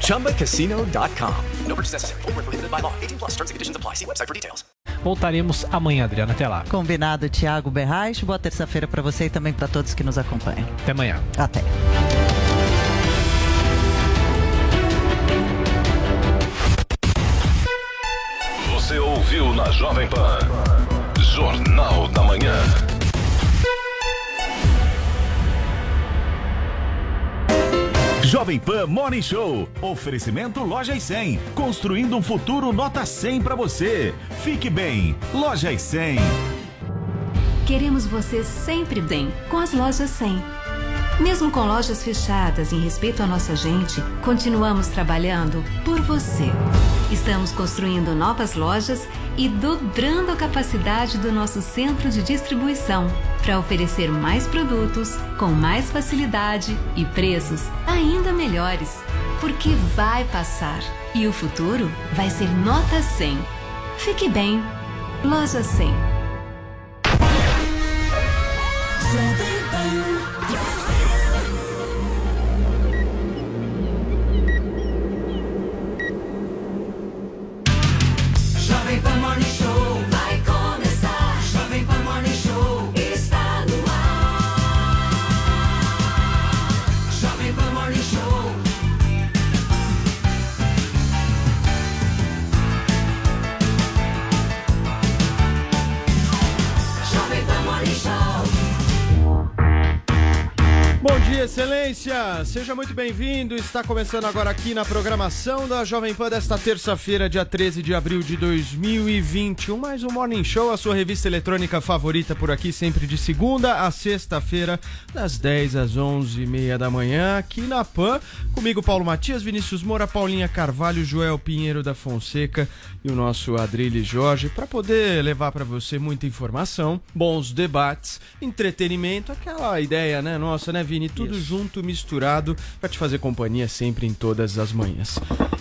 ChumbaCasino.com. No purchase necessary. Full prohibited by law. 18 plus terms and conditions apply. See website for details. Voltaremos amanhã, Adriana. Até lá. Combinado, Thiago Berrais. Boa terça-feira para você e também para todos que nos acompanham. Até amanhã. Até. Você ouviu na Jovem Pan. Jornal da Manhã. Jovem Pan Morning Show. Oferecimento Lojas 100. Construindo um futuro nota 100 para você. Fique bem. Lojas 100. Queremos você sempre bem com as Lojas 100. Mesmo com lojas fechadas em respeito à nossa gente, continuamos trabalhando por você. Estamos construindo novas lojas e dobrando a capacidade do nosso centro de distribuição para oferecer mais produtos com mais facilidade e preços ainda melhores. Porque vai passar e o futuro vai ser nota 100. Fique bem. Loja 100. Excelência! Seja muito bem-vindo. Está começando agora aqui na programação da Jovem Pan desta terça-feira, dia 13 de abril de 2021. Mais um Morning Show, a sua revista eletrônica favorita por aqui, sempre de segunda a sexta-feira, das 10 às 11h30 da manhã, aqui na Pan. Comigo, Paulo Matias, Vinícius Moura, Paulinha Carvalho, Joel Pinheiro da Fonseca e o nosso Adrilho Jorge, para poder levar para você muita informação, bons debates, entretenimento, aquela ideia, né, nossa, né, Vini? Tudo junto, misturado, para te fazer companhia sempre em todas as manhãs.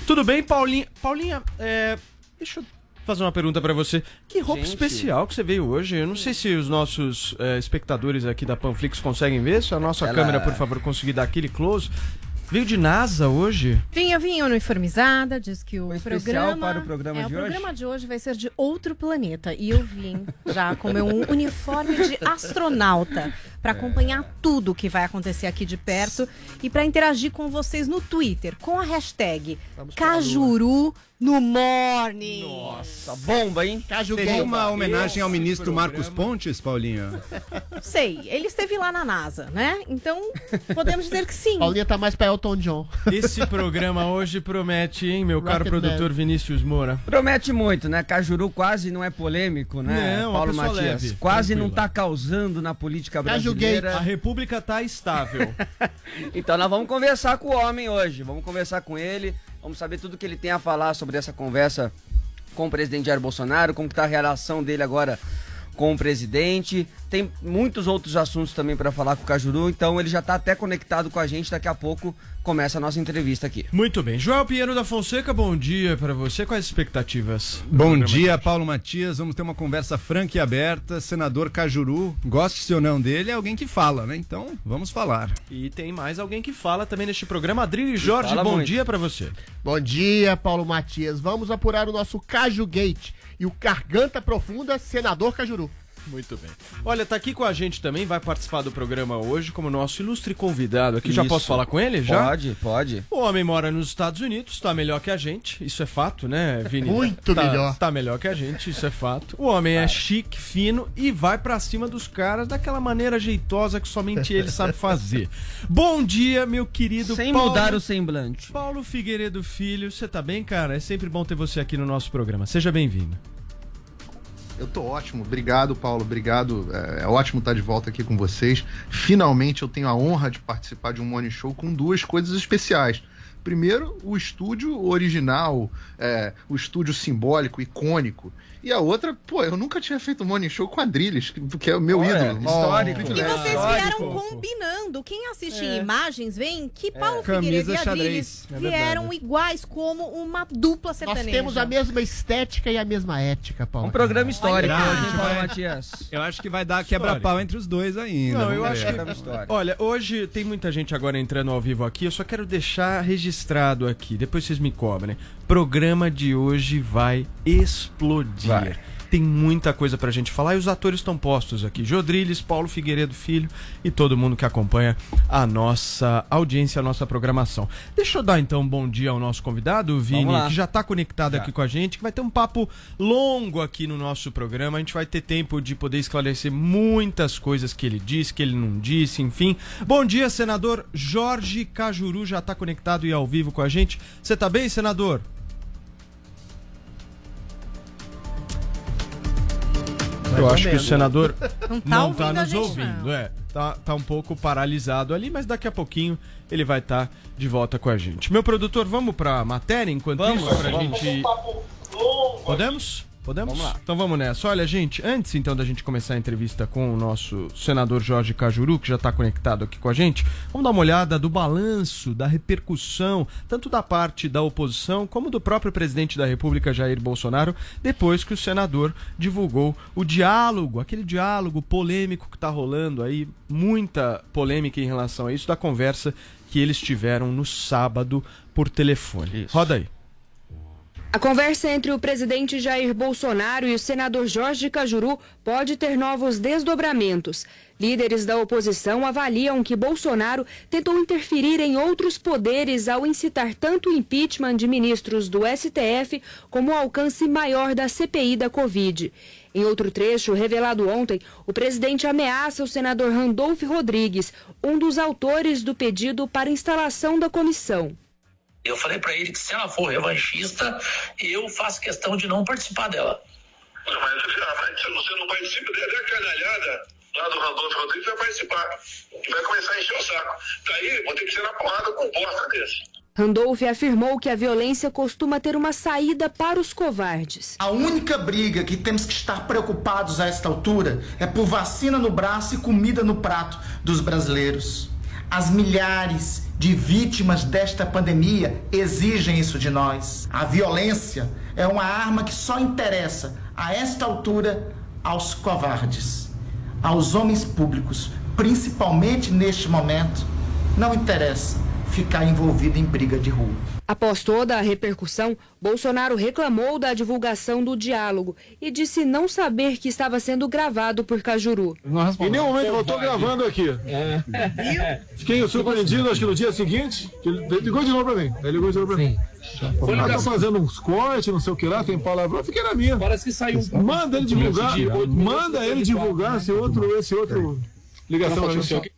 Tudo bem, Paulinha? Paulinha, é, deixa eu fazer uma pergunta para você. Que roupa Gente. especial que você veio hoje? Eu não sei se os nossos é, espectadores aqui da Panflix conseguem ver. Se a nossa Ela- câmera, por favor, conseguir dar aquele close. Veio de NASA hoje? Vinha, vinha uniformizada, diz que o especial programa... para o programa é, de o hoje? programa de hoje vai ser de outro planeta. E eu vim já com meu uniforme de astronauta para acompanhar tudo que vai acontecer aqui de perto e para interagir com vocês no Twitter com a hashtag Cajuru no Morning. Nossa, bomba, hein? Caju Seria uma homenagem ao ministro Marcos Pontes, Paulinho? Não sei, ele esteve lá na NASA, né? Então podemos dizer que sim. Paulinha tá mais pra Elton John. Esse programa hoje promete, hein, meu caro Rocket produtor Man. Vinícius Moura? Promete muito, né? Cajuru quase não é polêmico, né? Não, uma Paulo Matias. leve, quase não tranquila. tá causando na política Brasileira. A República tá estável. Então nós vamos conversar com o homem hoje. Vamos conversar com ele. Vamos saber tudo que ele tem a falar sobre essa conversa com o presidente Jair Bolsonaro, como que tá a relação dele agora com o presidente. Tem muitos outros assuntos também para falar com o Cajuru, então ele já tá até conectado com a gente. Daqui a pouco começa a nossa entrevista aqui. Muito bem. Joel Pinheiro da Fonseca, bom dia para você. Quais as expectativas? Bom dia? Paulo Matias. Vamos ter uma conversa franca e aberta. Senador Cajuru, goste ou não dele, é alguém que fala, né? Então, vamos falar. E tem mais alguém que fala também neste programa. Adrilho Jorge, bom muito. dia para você. Bom dia, Paulo Matias. Vamos apurar o nosso Caju Gate e o Garganta Profunda, senador Cajuru. Muito bem. Olha, tá aqui com a gente também, vai participar do programa hoje como nosso ilustre convidado aqui. Já Isso. posso falar com ele? Já? Pode, pode. O homem mora nos Estados Unidos, tá melhor que a gente, isso é fato, né, Vini? Muito Tá- melhor. Tá melhor que a gente, isso é fato. O homem é chique, fino e vai pra cima dos caras daquela maneira jeitosa que somente ele sabe fazer. Bom dia, meu querido Sem Paulo. mudar o semblante. Paulo Figueiredo Filho, você tá bem, cara? É sempre bom ter você aqui no nosso programa. Seja bem-vindo. Eu tô ótimo, obrigado Paulo, obrigado. É, é ótimo estar de volta aqui com vocês. Finalmente eu tenho a honra de participar de um morning show com duas coisas especiais. Primeiro, o estúdio original, é, o estúdio simbólico, icônico, E a outra, pô, eu nunca tinha feito um morning show com a Adrilles, que, é o meu Olha, ídolo. histórico. E vocês Histórico. vieram combinando. Quem assiste É. em imagens, vem que Paulo Camisa Figueiredo e xadrez, Adriles é vieram iguais como uma dupla Nós sertaneja. temos a mesma estética e a mesma ética, Paulo. Um programa histórico Olha. Vai. Matias? Eu acho que vai dar quebra-pau entre os dois ainda. Não, eu acho Programa que. histórico. Olha, hoje tem muita gente agora entrando ao vivo aqui. Eu só quero deixar registrado aqui, depois vocês me cobrem. Programa de hoje vai explodir. Vai. Tem muita coisa pra gente falar e os atores estão postos aqui. Jodriles, Paulo Figueiredo Filho e todo mundo que acompanha a nossa audiência, a nossa programação. Deixa eu dar então um bom dia ao nosso convidado, o Vini, que já tá conectado aqui com a gente, que vai ter um papo longo aqui no nosso programa. A gente vai ter tempo de poder esclarecer muitas coisas que ele disse, que ele não disse, enfim. Bom dia, senador Jorge Cajuru já tá conectado e ao vivo com a gente. Você tá bem, senador? Eu acho que o senador Não tá não tá nos gente, ouvindo, não. é. Tá, tá um pouco paralisado ali, mas daqui a pouquinho ele vai estar de volta com a gente. Meu produtor, vamos pra matéria enquanto Vamos, isso? Pra vamos. gente. Podemos? Podemos? Vamos lá. Então vamos nessa. Olha, gente, antes então da gente começar a entrevista com o nosso senador Jorge Cajuru, que já está conectado aqui com a gente, vamos dar uma olhada do balanço, da repercussão, tanto da parte da oposição como do próprio presidente da República, Jair Bolsonaro, depois que o senador divulgou o diálogo, aquele diálogo polêmico que está rolando aí, muita polêmica em relação a isso, da conversa que eles tiveram no sábado por telefone. Roda aí. A conversa entre o presidente Jair Bolsonaro e o senador Jorge Cajuru pode ter novos desdobramentos. Líderes da oposição avaliam que Bolsonaro tentou interferir em outros poderes ao incitar tanto o impeachment de ministros do STF como o alcance maior da CPI da Covid. Em outro trecho revelado ontem, o presidente ameaça o senador Randolph Rodrigues, um dos autores do pedido para instalação da comissão. Eu falei pra ele que se ela for revanchista, eu faço questão de não participar dela. Mas se você não participa, até a canalhada lá do Randolfo Rodrigues vai participar. E vai começar a encher o saco. Daí vou ter que ser na porrada com um bosta desse. Randolph afirmou que a violência costuma ter uma saída para os covardes. A única briga que temos que estar preocupados a esta altura é por vacina no braço e comida no prato dos brasileiros. As milhares de vítimas desta pandemia exigem isso de nós. A violência é uma arma que só interessa, a esta altura, aos covardes. Aos homens públicos, principalmente neste momento, não interessa ficar envolvido em briga de rua. Após toda a repercussão, Bolsonaro reclamou da divulgação do diálogo e disse não saber que estava sendo gravado por Cajuru. Em nenhum momento eu tô gravando aqui. Fiquei surpreendido, acho que no dia seguinte, ele ligou de novo pra mim. Ele ligou de novo pra mim. Ah, tá fazendo uns cortes, não sei o que lá, tem palavrão, eu fiquei na minha. Parece que saiu um. Manda ele divulgar, manda ele divulgar esse outro, esse outro ligação.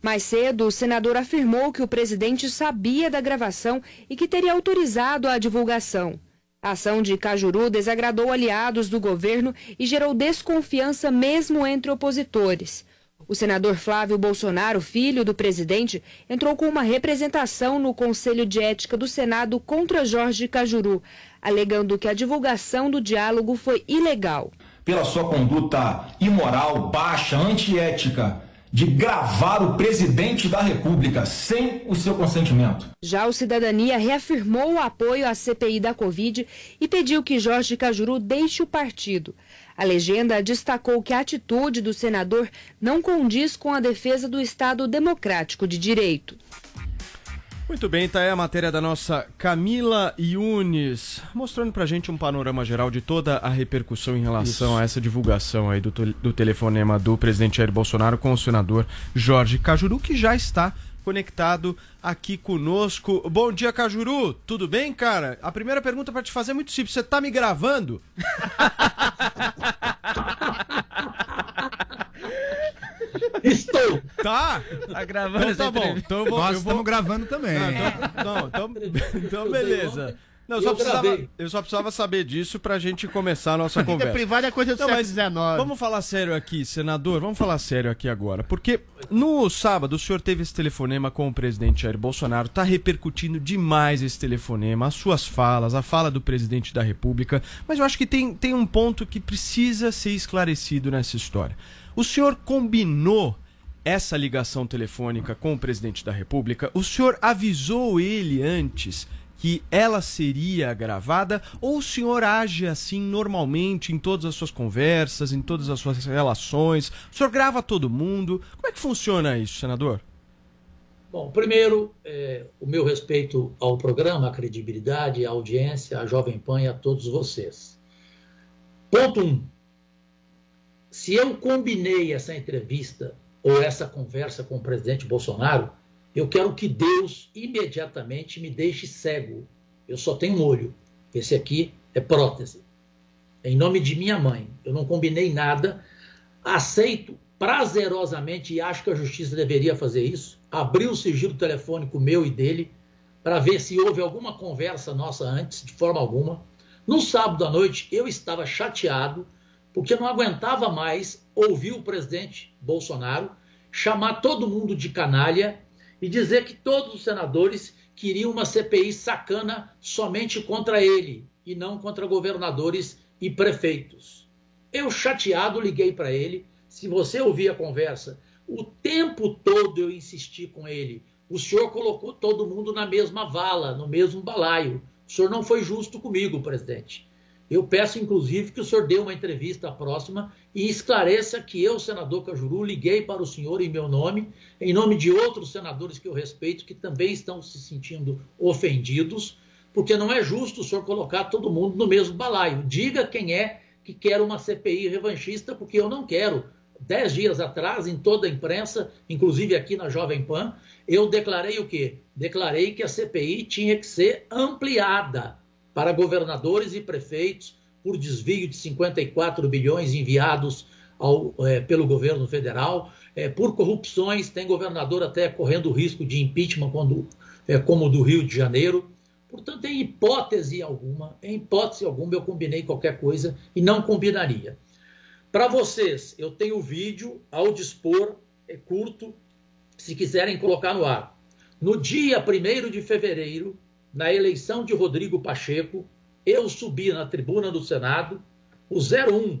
Mais cedo, o senador afirmou que o presidente sabia da gravação e que teria autorizado a divulgação. A ação de Cajuru desagradou aliados do governo e gerou desconfiança mesmo entre opositores. O senador Flávio Bolsonaro, filho do presidente, entrou com uma representação no Conselho de Ética do Senado contra Jorge Cajuru, alegando que a divulgação do diálogo foi ilegal. pela sua conduta imoral, baixa, antiética, de gravar o presidente da República sem o seu consentimento. Já o Cidadania reafirmou o apoio à CPI da Covid e pediu que Jorge Cajuru deixe o partido. A legenda destacou que a atitude do senador não condiz com a defesa do Estado democrático de direito. Muito bem, tá aí a matéria da nossa Camila Yunes, mostrando pra gente um panorama geral de toda a repercussão em relação Isso. a essa divulgação aí do, do telefonema do presidente Jair Bolsonaro com o senador Jorge Cajuru, que já está conectado aqui conosco. Bom dia, Cajuru, tudo bem, cara? A primeira pergunta pra te fazer é muito simples, você tá me gravando? Estou! Tá? Tá gravando Então tá bom. Então eu vou, Nós eu vou... estamos gravando também. Ah, então, não, então, então beleza. Não, eu, só eu precisava, eu só precisava saber disso pra gente começar a nossa Vida conversa. privada é coisa do Não, século XIX. Vamos falar sério aqui, senador. Vamos falar sério aqui agora. Porque no sábado o senhor teve esse telefonema com o presidente Jair Bolsonaro. Tá repercutindo demais esse telefonema, as suas falas, a fala do presidente da República. Mas eu acho que tem, tem um ponto que precisa ser esclarecido nessa história. O senhor combinou essa ligação telefônica com o presidente da República? O senhor avisou ele antes que ela seria gravada ou o senhor age assim normalmente em todas as suas conversas, em todas as suas relações? O senhor grava todo mundo? Como é que funciona isso, senador? Bom, primeiro, é, o meu respeito ao programa, a credibilidade, a audiência, a Jovem Pan e a todos vocês. Ponto 1. Um, se eu combinei essa entrevista ou essa conversa com o presidente Bolsonaro, eu quero que Deus imediatamente me deixe cego. Eu só tenho um olho. Esse aqui é prótese. Em nome de minha mãe. Eu não combinei nada. Aceito prazerosamente e acho que a justiça deveria fazer isso. Abrir o sigilo telefônico meu e dele para ver se houve alguma conversa nossa antes, de forma alguma. No sábado à noite, eu estava chateado porque não aguentava mais ouvir o presidente Bolsonaro chamar todo mundo de canalha e dizer que todos os senadores queriam uma CPI sacana somente contra ele e não contra governadores e prefeitos. Eu, chateado, liguei para ele. Se você ouvir a conversa, o tempo todo eu insisti com ele. O senhor colocou todo mundo na mesma vala, no mesmo balaio. O senhor não foi justo comigo, presidente. Eu peço, inclusive, que o senhor dê uma entrevista próxima e esclareça que eu, senador Cajuru, liguei para o senhor em meu nome, em nome de outros senadores que eu respeito, que também estão se sentindo ofendidos, porque não é justo o senhor colocar todo mundo no mesmo balaio. Diga quem é que quer uma CPI revanchista, porque eu não quero. Dez dias atrás, em toda a imprensa, inclusive aqui na Jovem Pan, eu declarei o quê? Declarei que a CPI tinha que ser ampliada para governadores e prefeitos por desvio de 54 bilhões enviados ao, é, pelo governo federal, é, por corrupções, tem governador até correndo risco de impeachment, quando, é, como o do Rio de Janeiro. Portanto, em hipótese alguma, em hipótese alguma, eu combinei qualquer coisa e não combinaria. Para vocês, eu tenho o vídeo ao dispor, é curto, se quiserem colocar no ar. No dia 1 de fevereiro, na eleição de Rodrigo Pacheco, eu subi na tribuna do Senado, o 01,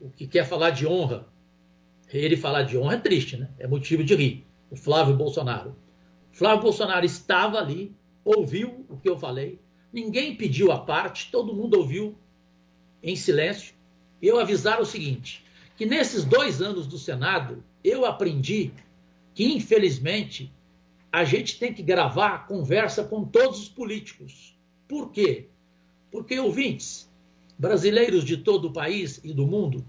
o que quer falar de honra. Ele falar de honra é triste, né? É motivo de rir. O Flávio Bolsonaro. O Flávio Bolsonaro estava ali, ouviu o que eu falei, ninguém pediu a parte, todo mundo ouviu em silêncio. Eu avisar o seguinte: que nesses dois anos do Senado, eu aprendi que, infelizmente, a gente tem que gravar a conversa com todos os políticos. Por quê? Porque, ouvintes, brasileiros de todo o país e do mundo,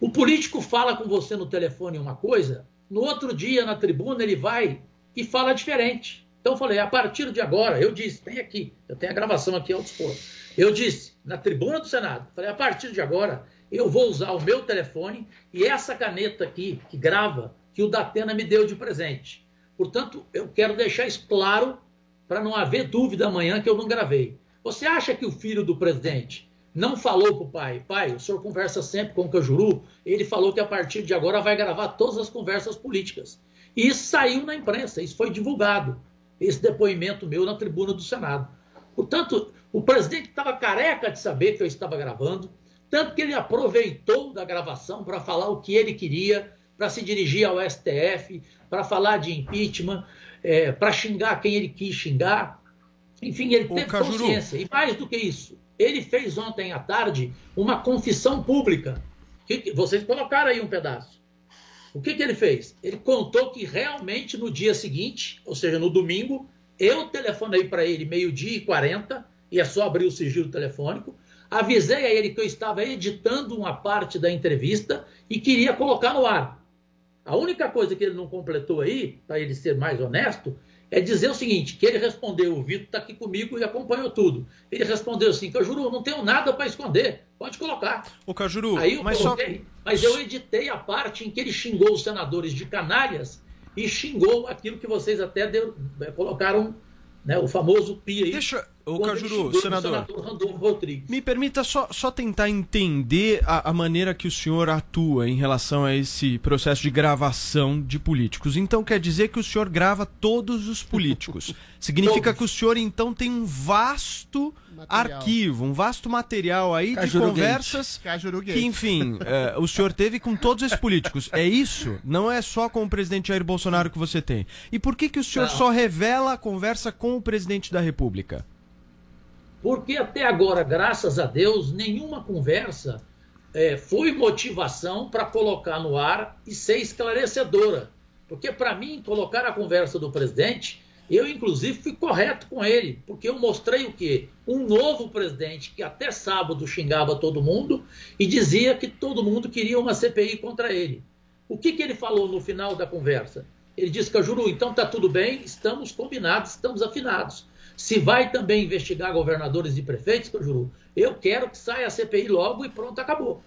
o político fala com você no telefone uma coisa, no outro dia, na tribuna, ele vai e fala diferente. Então, eu falei, a partir de agora, eu disse, tem aqui, eu tenho a gravação aqui ao dispor. Eu disse, na tribuna do Senado, falei, a partir de agora, eu vou usar o meu telefone e essa caneta aqui, que grava, que o Datena me deu de presente. Portanto, eu quero deixar isso claro para não haver dúvida amanhã que eu não gravei. Você acha que o filho do presidente não falou para o pai, pai, o senhor conversa sempre com o Cajuru, ele falou que a partir de agora vai gravar todas as conversas políticas. E isso saiu na imprensa, isso foi divulgado, esse depoimento meu na tribuna do Senado. Portanto, o presidente estava careca de saber que eu estava gravando, tanto que ele aproveitou da gravação para falar o que ele queria, para se dirigir ao STF, para falar de impeachment, é, para xingar quem ele quis xingar. Enfim, ele Ô, teve Cajuru. consciência. E mais do que isso, ele fez ontem à tarde uma confissão pública. Que- que- vocês colocaram aí um pedaço. O que, que ele fez? Ele contou que realmente no dia seguinte, ou seja, no domingo, eu telefonei para ele meio-dia e 40, e é só abrir o sigilo telefônico. Avisei a ele que eu estava editando uma parte da entrevista e queria colocar no ar. A única coisa que ele não completou aí, para ele ser mais honesto, é dizer o seguinte: que ele respondeu, o Vitor está aqui comigo e acompanhou tudo. Ele respondeu assim: Cajuru, não tenho nada para esconder, pode colocar. Ô, Cajuru, Aí eu mas só- coloquei, mas eu editei a parte em que ele xingou os senadores de canalhas e xingou aquilo que vocês até deu- eh, colocaram, né, o famoso aí. Deixa, Ele Cajuru, o senador. Randolfo Rodrigues. Me permita só, só tentar entender a, a maneira que o senhor atua em relação a esse processo de gravação de políticos. Então quer dizer que o senhor grava todos os políticos. Significa que o senhor então tem um vasto arquivo, um vasto material aí de Cajuru conversas. Cajuru Gate. que, enfim, é, o senhor teve com todos esses políticos. É isso? Não é só com o presidente Jair Bolsonaro que você tem. E por que, que o senhor Não. só revela a conversa com o presidente da República? Porque até agora, graças a Deus, nenhuma conversa eh, foi motivação para colocar no ar e ser esclarecedora. Porque, para mim, colocar a conversa do presidente, eu, inclusive, fui correto com ele. Porque eu mostrei o quê? Um novo presidente que até sábado xingava todo mundo e dizia que todo mundo queria uma CPI contra ele. O que, que ele falou no final da conversa? Ele disse, Cajuru, então tá tudo bem, estamos combinados, estamos afinados. Se vai também investigar governadores e prefeitos, Cajuru, eu quero que saia a CPI logo e pronto, acabou.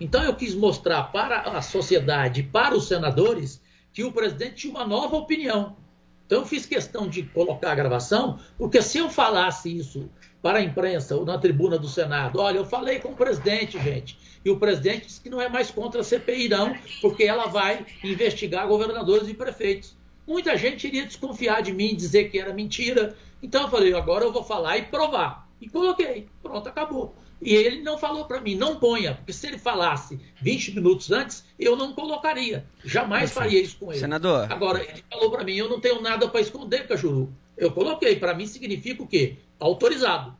Então eu quis mostrar para a sociedade, para os senadores, que o presidente tinha uma nova opinião. Então eu fiz questão de colocar a gravação, porque se eu falasse isso para a imprensa ou na tribuna do Senado, olha, eu falei com o presidente, gente, e o presidente disse que não é mais contra a CPI, não, porque ela vai investigar governadores e prefeitos. Muita gente iria desconfiar de mim, dizer que era mentira. Então eu falei, agora eu vou falar e provar. E coloquei. Pronto, acabou. E ele não falou para mim, não ponha, porque se ele falasse 20 minutos antes, eu não colocaria. Jamais faria isso com ele. Senador. Agora, ele falou para mim, eu não tenho nada para esconder, Cajuru. Eu coloquei, para mim significa o quê? Autorizado.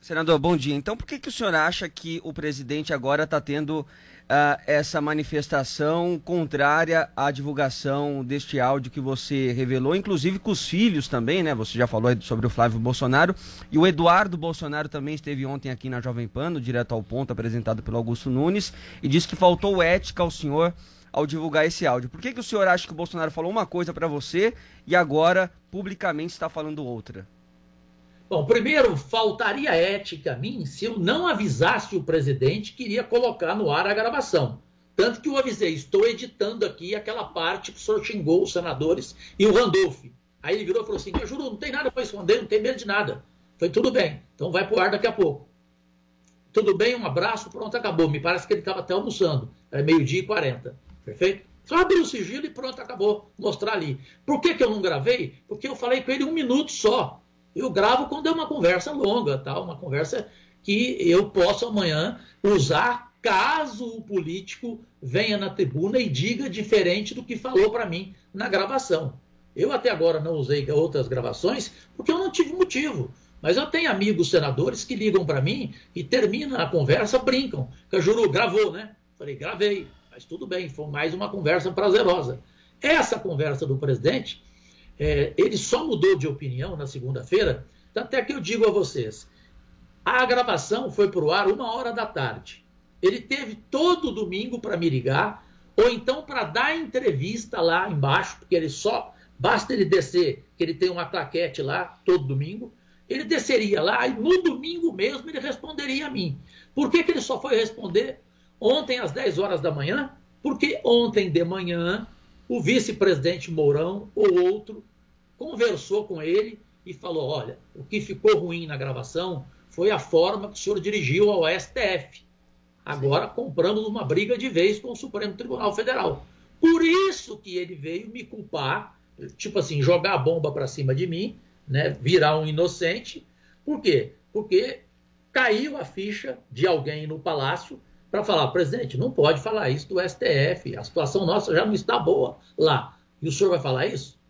Senador, bom dia. Então, por que, que o senhor acha que o presidente agora está tendo ah, essa manifestação contrária à divulgação deste áudio que você revelou, inclusive com os filhos também, né? Você já falou sobre o Flávio Bolsonaro. E o Eduardo Bolsonaro também esteve ontem aqui na Jovem Pan, no direto ao ponto, apresentado pelo Augusto Nunes, e disse que faltou ética ao senhor ao divulgar esse áudio. Por que, que o senhor acha que o Bolsonaro falou uma coisa para você e agora publicamente está falando outra? Bom, primeiro, faltaria ética a mim se eu não avisasse o presidente que iria colocar no ar a gravação. Tanto que eu avisei, estou editando aqui aquela parte que o senhor xingou os senadores e o Randolph. Aí ele virou e falou assim: Eu juro, não tem nada para esconder, não tem medo de nada. Foi tudo bem, então vai pro ar daqui a pouco. Tudo bem, um abraço, pronto, acabou. Me parece que ele estava até almoçando. Era meio-dia e 40. Perfeito? Só abrir o sigilo e pronto, acabou. Mostrar ali. Por que, que eu não gravei? Porque eu falei com ele um minuto só. Eu gravo quando é uma conversa longa, tá? uma conversa que eu posso amanhã usar caso o político venha na tribuna e diga diferente do que falou para mim na gravação. Eu até agora não usei outras gravações porque eu não tive motivo. Mas eu tenho amigos senadores que ligam para mim e terminam a conversa, brincam. Cajuru, gravou, né? Falei, gravei, mas tudo bem, foi mais uma conversa prazerosa. Essa conversa do presidente, é, ele só mudou de opinião na segunda-feira, até que eu digo a vocês, a gravação foi para o ar uma hora da tarde. Ele teve todo domingo para me ligar, ou então para dar entrevista lá embaixo, porque ele só, basta ele descer, que ele tem uma claquete lá todo domingo, ele desceria lá e no domingo mesmo ele responderia a mim. Por que, que ele só foi responder ontem às 10 horas da manhã? Porque ontem de manhã o vice-presidente Mourão ou outro conversou com ele e falou: olha, o que ficou ruim na gravação foi a forma que o senhor dirigiu ao STF. Agora compramos uma briga de vez com o Supremo Tribunal Federal. Por isso que ele veio me culpar, tipo assim, jogar a bomba para cima de mim, né, virar um inocente. Por quê? Porque caiu a ficha de alguém no palácio para falar, presidente, não pode falar isso do STF, a situação nossa já não está boa lá. E o senhor vai falar isso?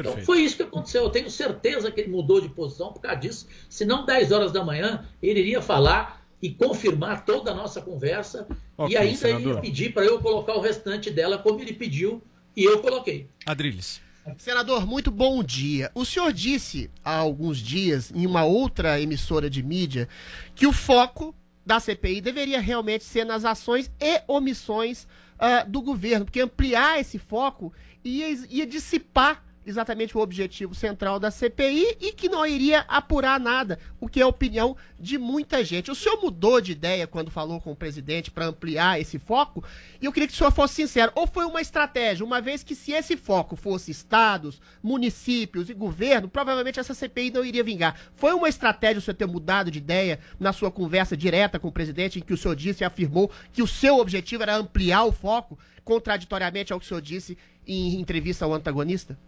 Então foi isso que aconteceu. Eu tenho certeza que ele mudou de posição por causa disso. Se não 10 horas da manhã, ele iria falar e confirmar toda a nossa conversa. Ok, e ainda senador. ele ia pedir para eu colocar o restante dela como ele pediu e eu coloquei. Adriles. Senador, muito bom dia. O senhor disse há alguns dias, em uma outra emissora de mídia, que o foco da CPI deveria realmente ser nas ações e omissões ah, do governo, porque ampliar esse foco ia, ia dissipar exatamente o objetivo central da CPI e que não iria apurar nada, o que é a opinião de muita gente. O senhor mudou de ideia quando falou com o presidente para ampliar esse foco? E eu queria que o senhor fosse sincero, ou foi uma estratégia, uma vez que se esse foco fosse estados, municípios e governo, provavelmente essa CPI não iria vingar. Foi uma estratégia o senhor ter mudado de ideia na sua conversa direta com o presidente, em que o senhor disse e afirmou que o seu objetivo era ampliar o foco, contraditoriamente ao que o senhor disse em entrevista ao antagonista?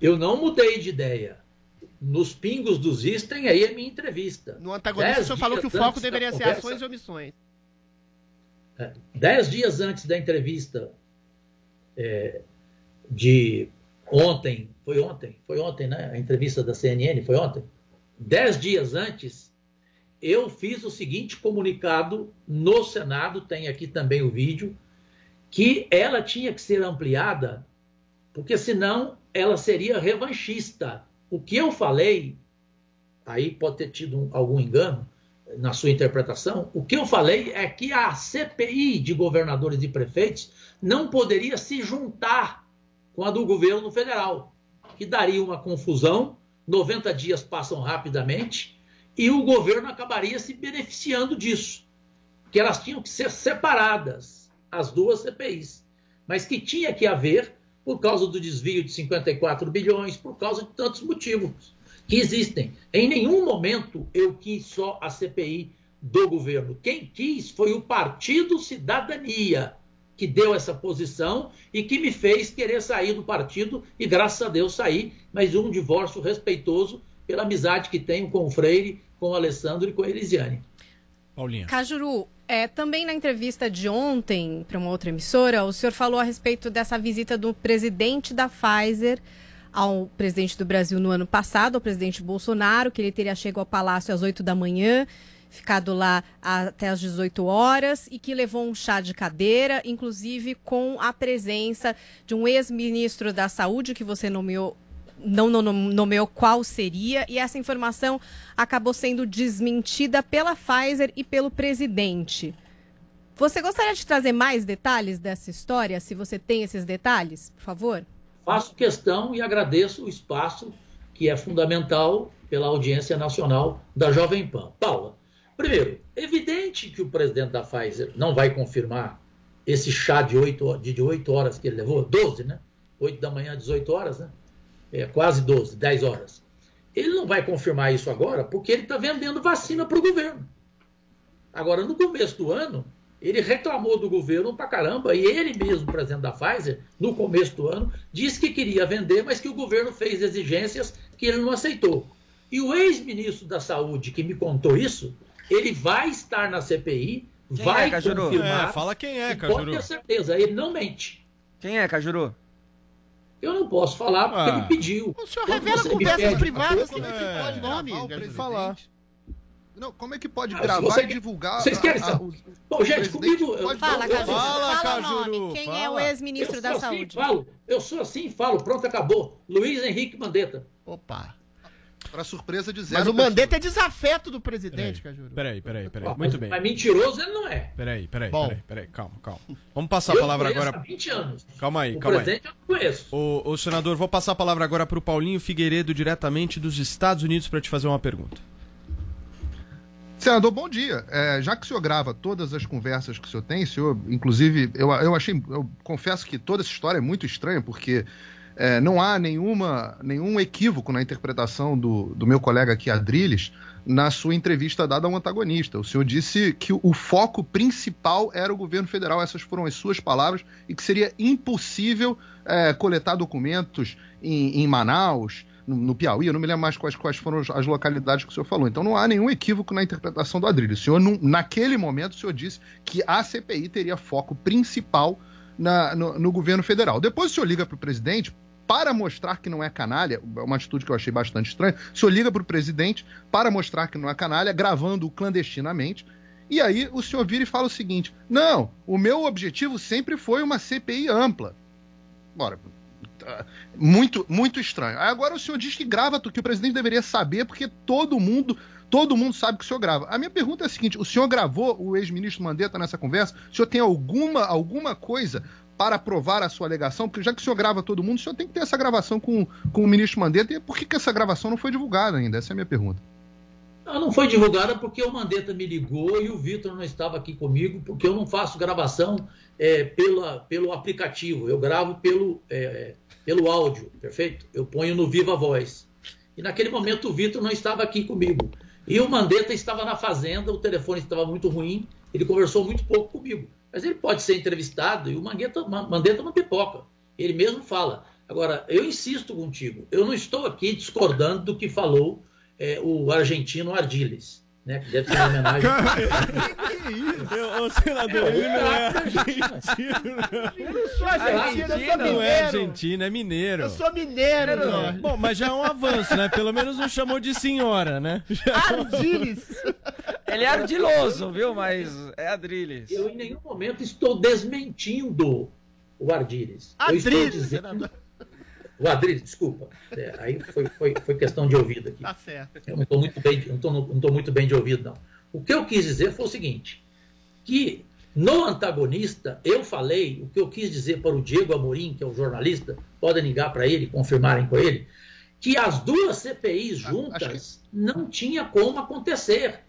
Eu não mudei de ideia. Nos pingos dos is tem aí a minha entrevista. No antagonista, o senhor falou que o foco deveria ser conversa- ações e omissões. É, Dez dias antes da entrevista é, de ontem, foi ontem, foi ontem, né? A entrevista da CNN foi ontem. Dez dias antes, eu fiz o seguinte comunicado no Senado, tem aqui também o vídeo, que ela tinha que ser ampliada, porque senão ela seria revanchista. O que eu falei, aí pode ter tido um- algum engano na sua interpretação, o que eu falei é que a CPI de governadores e prefeitos não poderia se juntar com a do governo federal, que daria uma confusão, 90 dias passam rapidamente e o governo acabaria se beneficiando disso, que elas tinham que ser separadas, as duas CPIs, mas que tinha que haver por causa do desvio de 54 bilhões, por causa de tantos motivos que existem. Em nenhum momento eu quis só a CPI do governo. Quem quis foi o Partido Cidadania, que deu essa posição e que me fez querer sair do partido, e graças a Deus saí, mas um divórcio respeitoso pela amizade que tenho com o Freire, com o Alessandro e com a Elisiane. Paulinha. Cajuru, é, também na entrevista de ontem para uma outra emissora, o senhor falou a respeito dessa visita do presidente da Pfizer ao presidente do Brasil no ano passado, ao presidente Bolsonaro, que ele teria chegado ao palácio às 8 da manhã, ficado lá até às 18 horas e que levou um chá de cadeira, inclusive com a presença de um ex-ministro da Saúde que você nomeou não no- nomeou qual seria, e essa informação acabou sendo desmentida pela Pfizer e pelo presidente. Você gostaria de trazer mais detalhes dessa história, se você tem esses detalhes, por favor? Faço questão e agradeço o espaço que é fundamental pela audiência nacional da Jovem Pan. Paula, primeiro, evidente que o presidente da Pfizer não vai confirmar esse chá de 8, de 8 horas que ele levou, 12, né? 8 da manhã, 18 horas, né? É, quase 12, 10 horas. Ele não vai confirmar isso agora porque ele está vendendo vacina para o governo. Agora, no começo do ano, ele reclamou do governo pra caramba, e ele mesmo, presidente da Pfizer, no começo do ano, disse que queria vender, mas que o governo fez exigências que ele não aceitou. E o ex-ministro da Saúde que me contou isso, ele vai estar na CPI, Quem vai é, Cajuru? confirmar. É, fala quem é, Cajuru. Pode ter certeza, ele não mente. Quem é, Cajuru? Eu não posso falar porque Ah. ele pediu. O senhor Quando revela conversas privadas, como é que pode nome? gravar o Cajuru? falar. Não, como é que pode Ah, gravar você e quer- divulgar? Vocês querem a- a- saber? o- Bom, o gente, comigo. Fala, Cajuru, Fala, fala o Cajuru, nome. Quem é o fala. ex-ministro da assim, Saúde? falo. Eu sou assim, falo. Pronto, acabou. Luiz Henrique Mandetta. Opa. Para surpresa de zero. Mas o Mandetta é desafeto do presidente, Cajuru. Peraí, peraí, peraí. Mas- Muito bem. Mas mentiroso ele não é. Peraí, peraí, Bom. peraí, peraí. Calma, calma. Vamos passar a palavra agora. há 20 anos. Calma aí, O calma aí. presidente eu não conheço. O, o senador, vou passar a palavra agora para o Paulinho Figueiredo, diretamente dos Estados Unidos, para te fazer uma pergunta. Senador, bom dia. É, já que o senhor grava todas as conversas que o senhor tem, senhor, inclusive, eu, eu achei, eu confesso que toda essa história é muito estranha, porque é, não há nenhuma, nenhum equívoco na interpretação do, do meu colega aqui, Adriles, na sua entrevista dada ao antagonista. O senhor disse que o foco principal era o governo federal, essas foram as suas palavras, e que seria impossível é, coletar documentos em, em Manaus, no, no Piauí, eu não me lembro mais quais, quais foram as localidades que o senhor falou. Então não há nenhum equívoco na interpretação do Adrilho. O senhor, não- naquele momento, o senhor disse que a CPI teria foco principal na- no, no governo federal. Depois o senhor liga para o presidente para mostrar que não é canalha, é uma atitude que eu achei bastante estranha. O senhor liga para o presidente para mostrar que não é canalha, gravando clandestinamente. E aí o senhor vira e fala o seguinte: não, o meu objetivo sempre foi uma CPI ampla. Bora, tá, muito, muito estranho. Agora o senhor diz que grava, que o presidente deveria saber, porque todo mundo, todo mundo sabe que o senhor grava. A minha pergunta é a seguinte: o senhor gravou o ex-ministro Mandetta nessa conversa? O senhor tem alguma, alguma coisa para provar a sua alegação? Porque já que o senhor grava todo mundo, o senhor tem que ter essa gravação com, com o ministro Mandetta. E por que, que essa gravação não foi divulgada ainda? Essa é a minha pergunta. Ela não foi divulgada porque o Mandetta me ligou e o Vitor não estava aqui comigo, porque eu não faço gravação é, pela, pelo aplicativo, eu gravo pelo, é, pelo áudio, perfeito? Eu ponho no Viva Voz. E naquele momento o Vitor não estava aqui comigo. E o Mandetta estava na fazenda, o telefone estava muito ruim, ele conversou muito pouco comigo. Mas ele pode ser entrevistado e o Mandetta, Mandetta não pipoca. Ele mesmo fala. Agora, eu insisto contigo, eu não estou aqui discordando do que falou é, o argentino Ardiles, né? Que deve ser uma homenagem. Eu- Ô, senador, ele não é argentino. Eu não sou argentino, eu sou Não é mineiro. argentino, é mineiro. Eu sou mineiro, É. Jorge. Bom, mas já é um avanço, né? Pelo menos não chamou de senhora, né? Ardiles. Ele é ardiloso, viu? Mas é Adriles. Eu em nenhum momento estou desmentindo o Ardiles. Eu estou Adriles, dizendo... O Adriles, desculpa. É, aí foi, foi, foi questão de ouvido aqui. Tá certo. Eu não estou muito bem, não tô, não tô muito bem de ouvido, não. O que eu quis dizer foi o seguinte: que no antagonista eu falei o que eu quis dizer para o Diego Amorim, que é o jornalista, podem ligar para ele, confirmarem com ele, que as duas CPIs juntas não tinha como acontecer.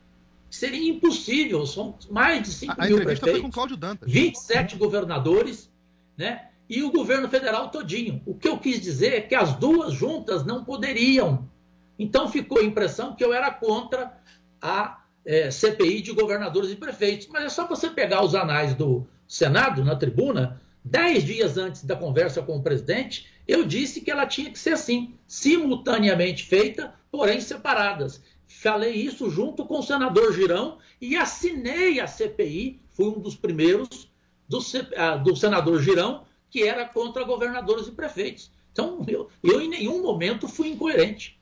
Seria impossível, são mais de 5 A mil entrevista foi com o prefeitos, Cláudio Dantas. 27 governadores, né? E o governo federal todinho. O que eu quis dizer é que as duas juntas não poderiam. Então ficou a impressão que eu era contra a eh, CPI de governadores e prefeitos. Mas é só você pegar os anais do Senado, na tribuna, dez dias antes da conversa com o presidente, eu disse que ela tinha que ser assim, simultaneamente feita, porém separadas. Falei isso junto com o senador Girão e assinei a CPI, fui um dos primeiros do, ah, do senador Girão, que era contra governadores e prefeitos. Então, eu, eu em nenhum momento fui incoerente.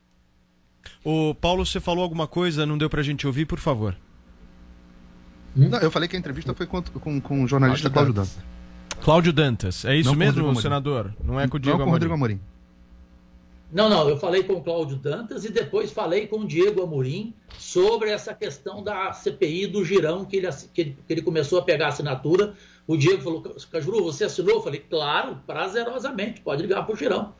Ô, Paulo, você falou alguma coisa, não deu pra gente ouvir, por favor. Não, eu falei que a entrevista foi com, com, com o jornalista Cláudio Dantas. Cláudio Dantas, é isso Não com o mesmo, senador? Não é com o Não Diego com o Amorim? Rodrigo Amorim. Não, não, eu falei com o Cláudio Dantas e depois falei com o Diego Amorim sobre essa questão da CPI do Girão, que ele, que ele, que ele começou a pegar a assinatura. O Diego falou, Cajuru, você assinou? Eu falei, claro, prazerosamente, pode ligar para o Girão.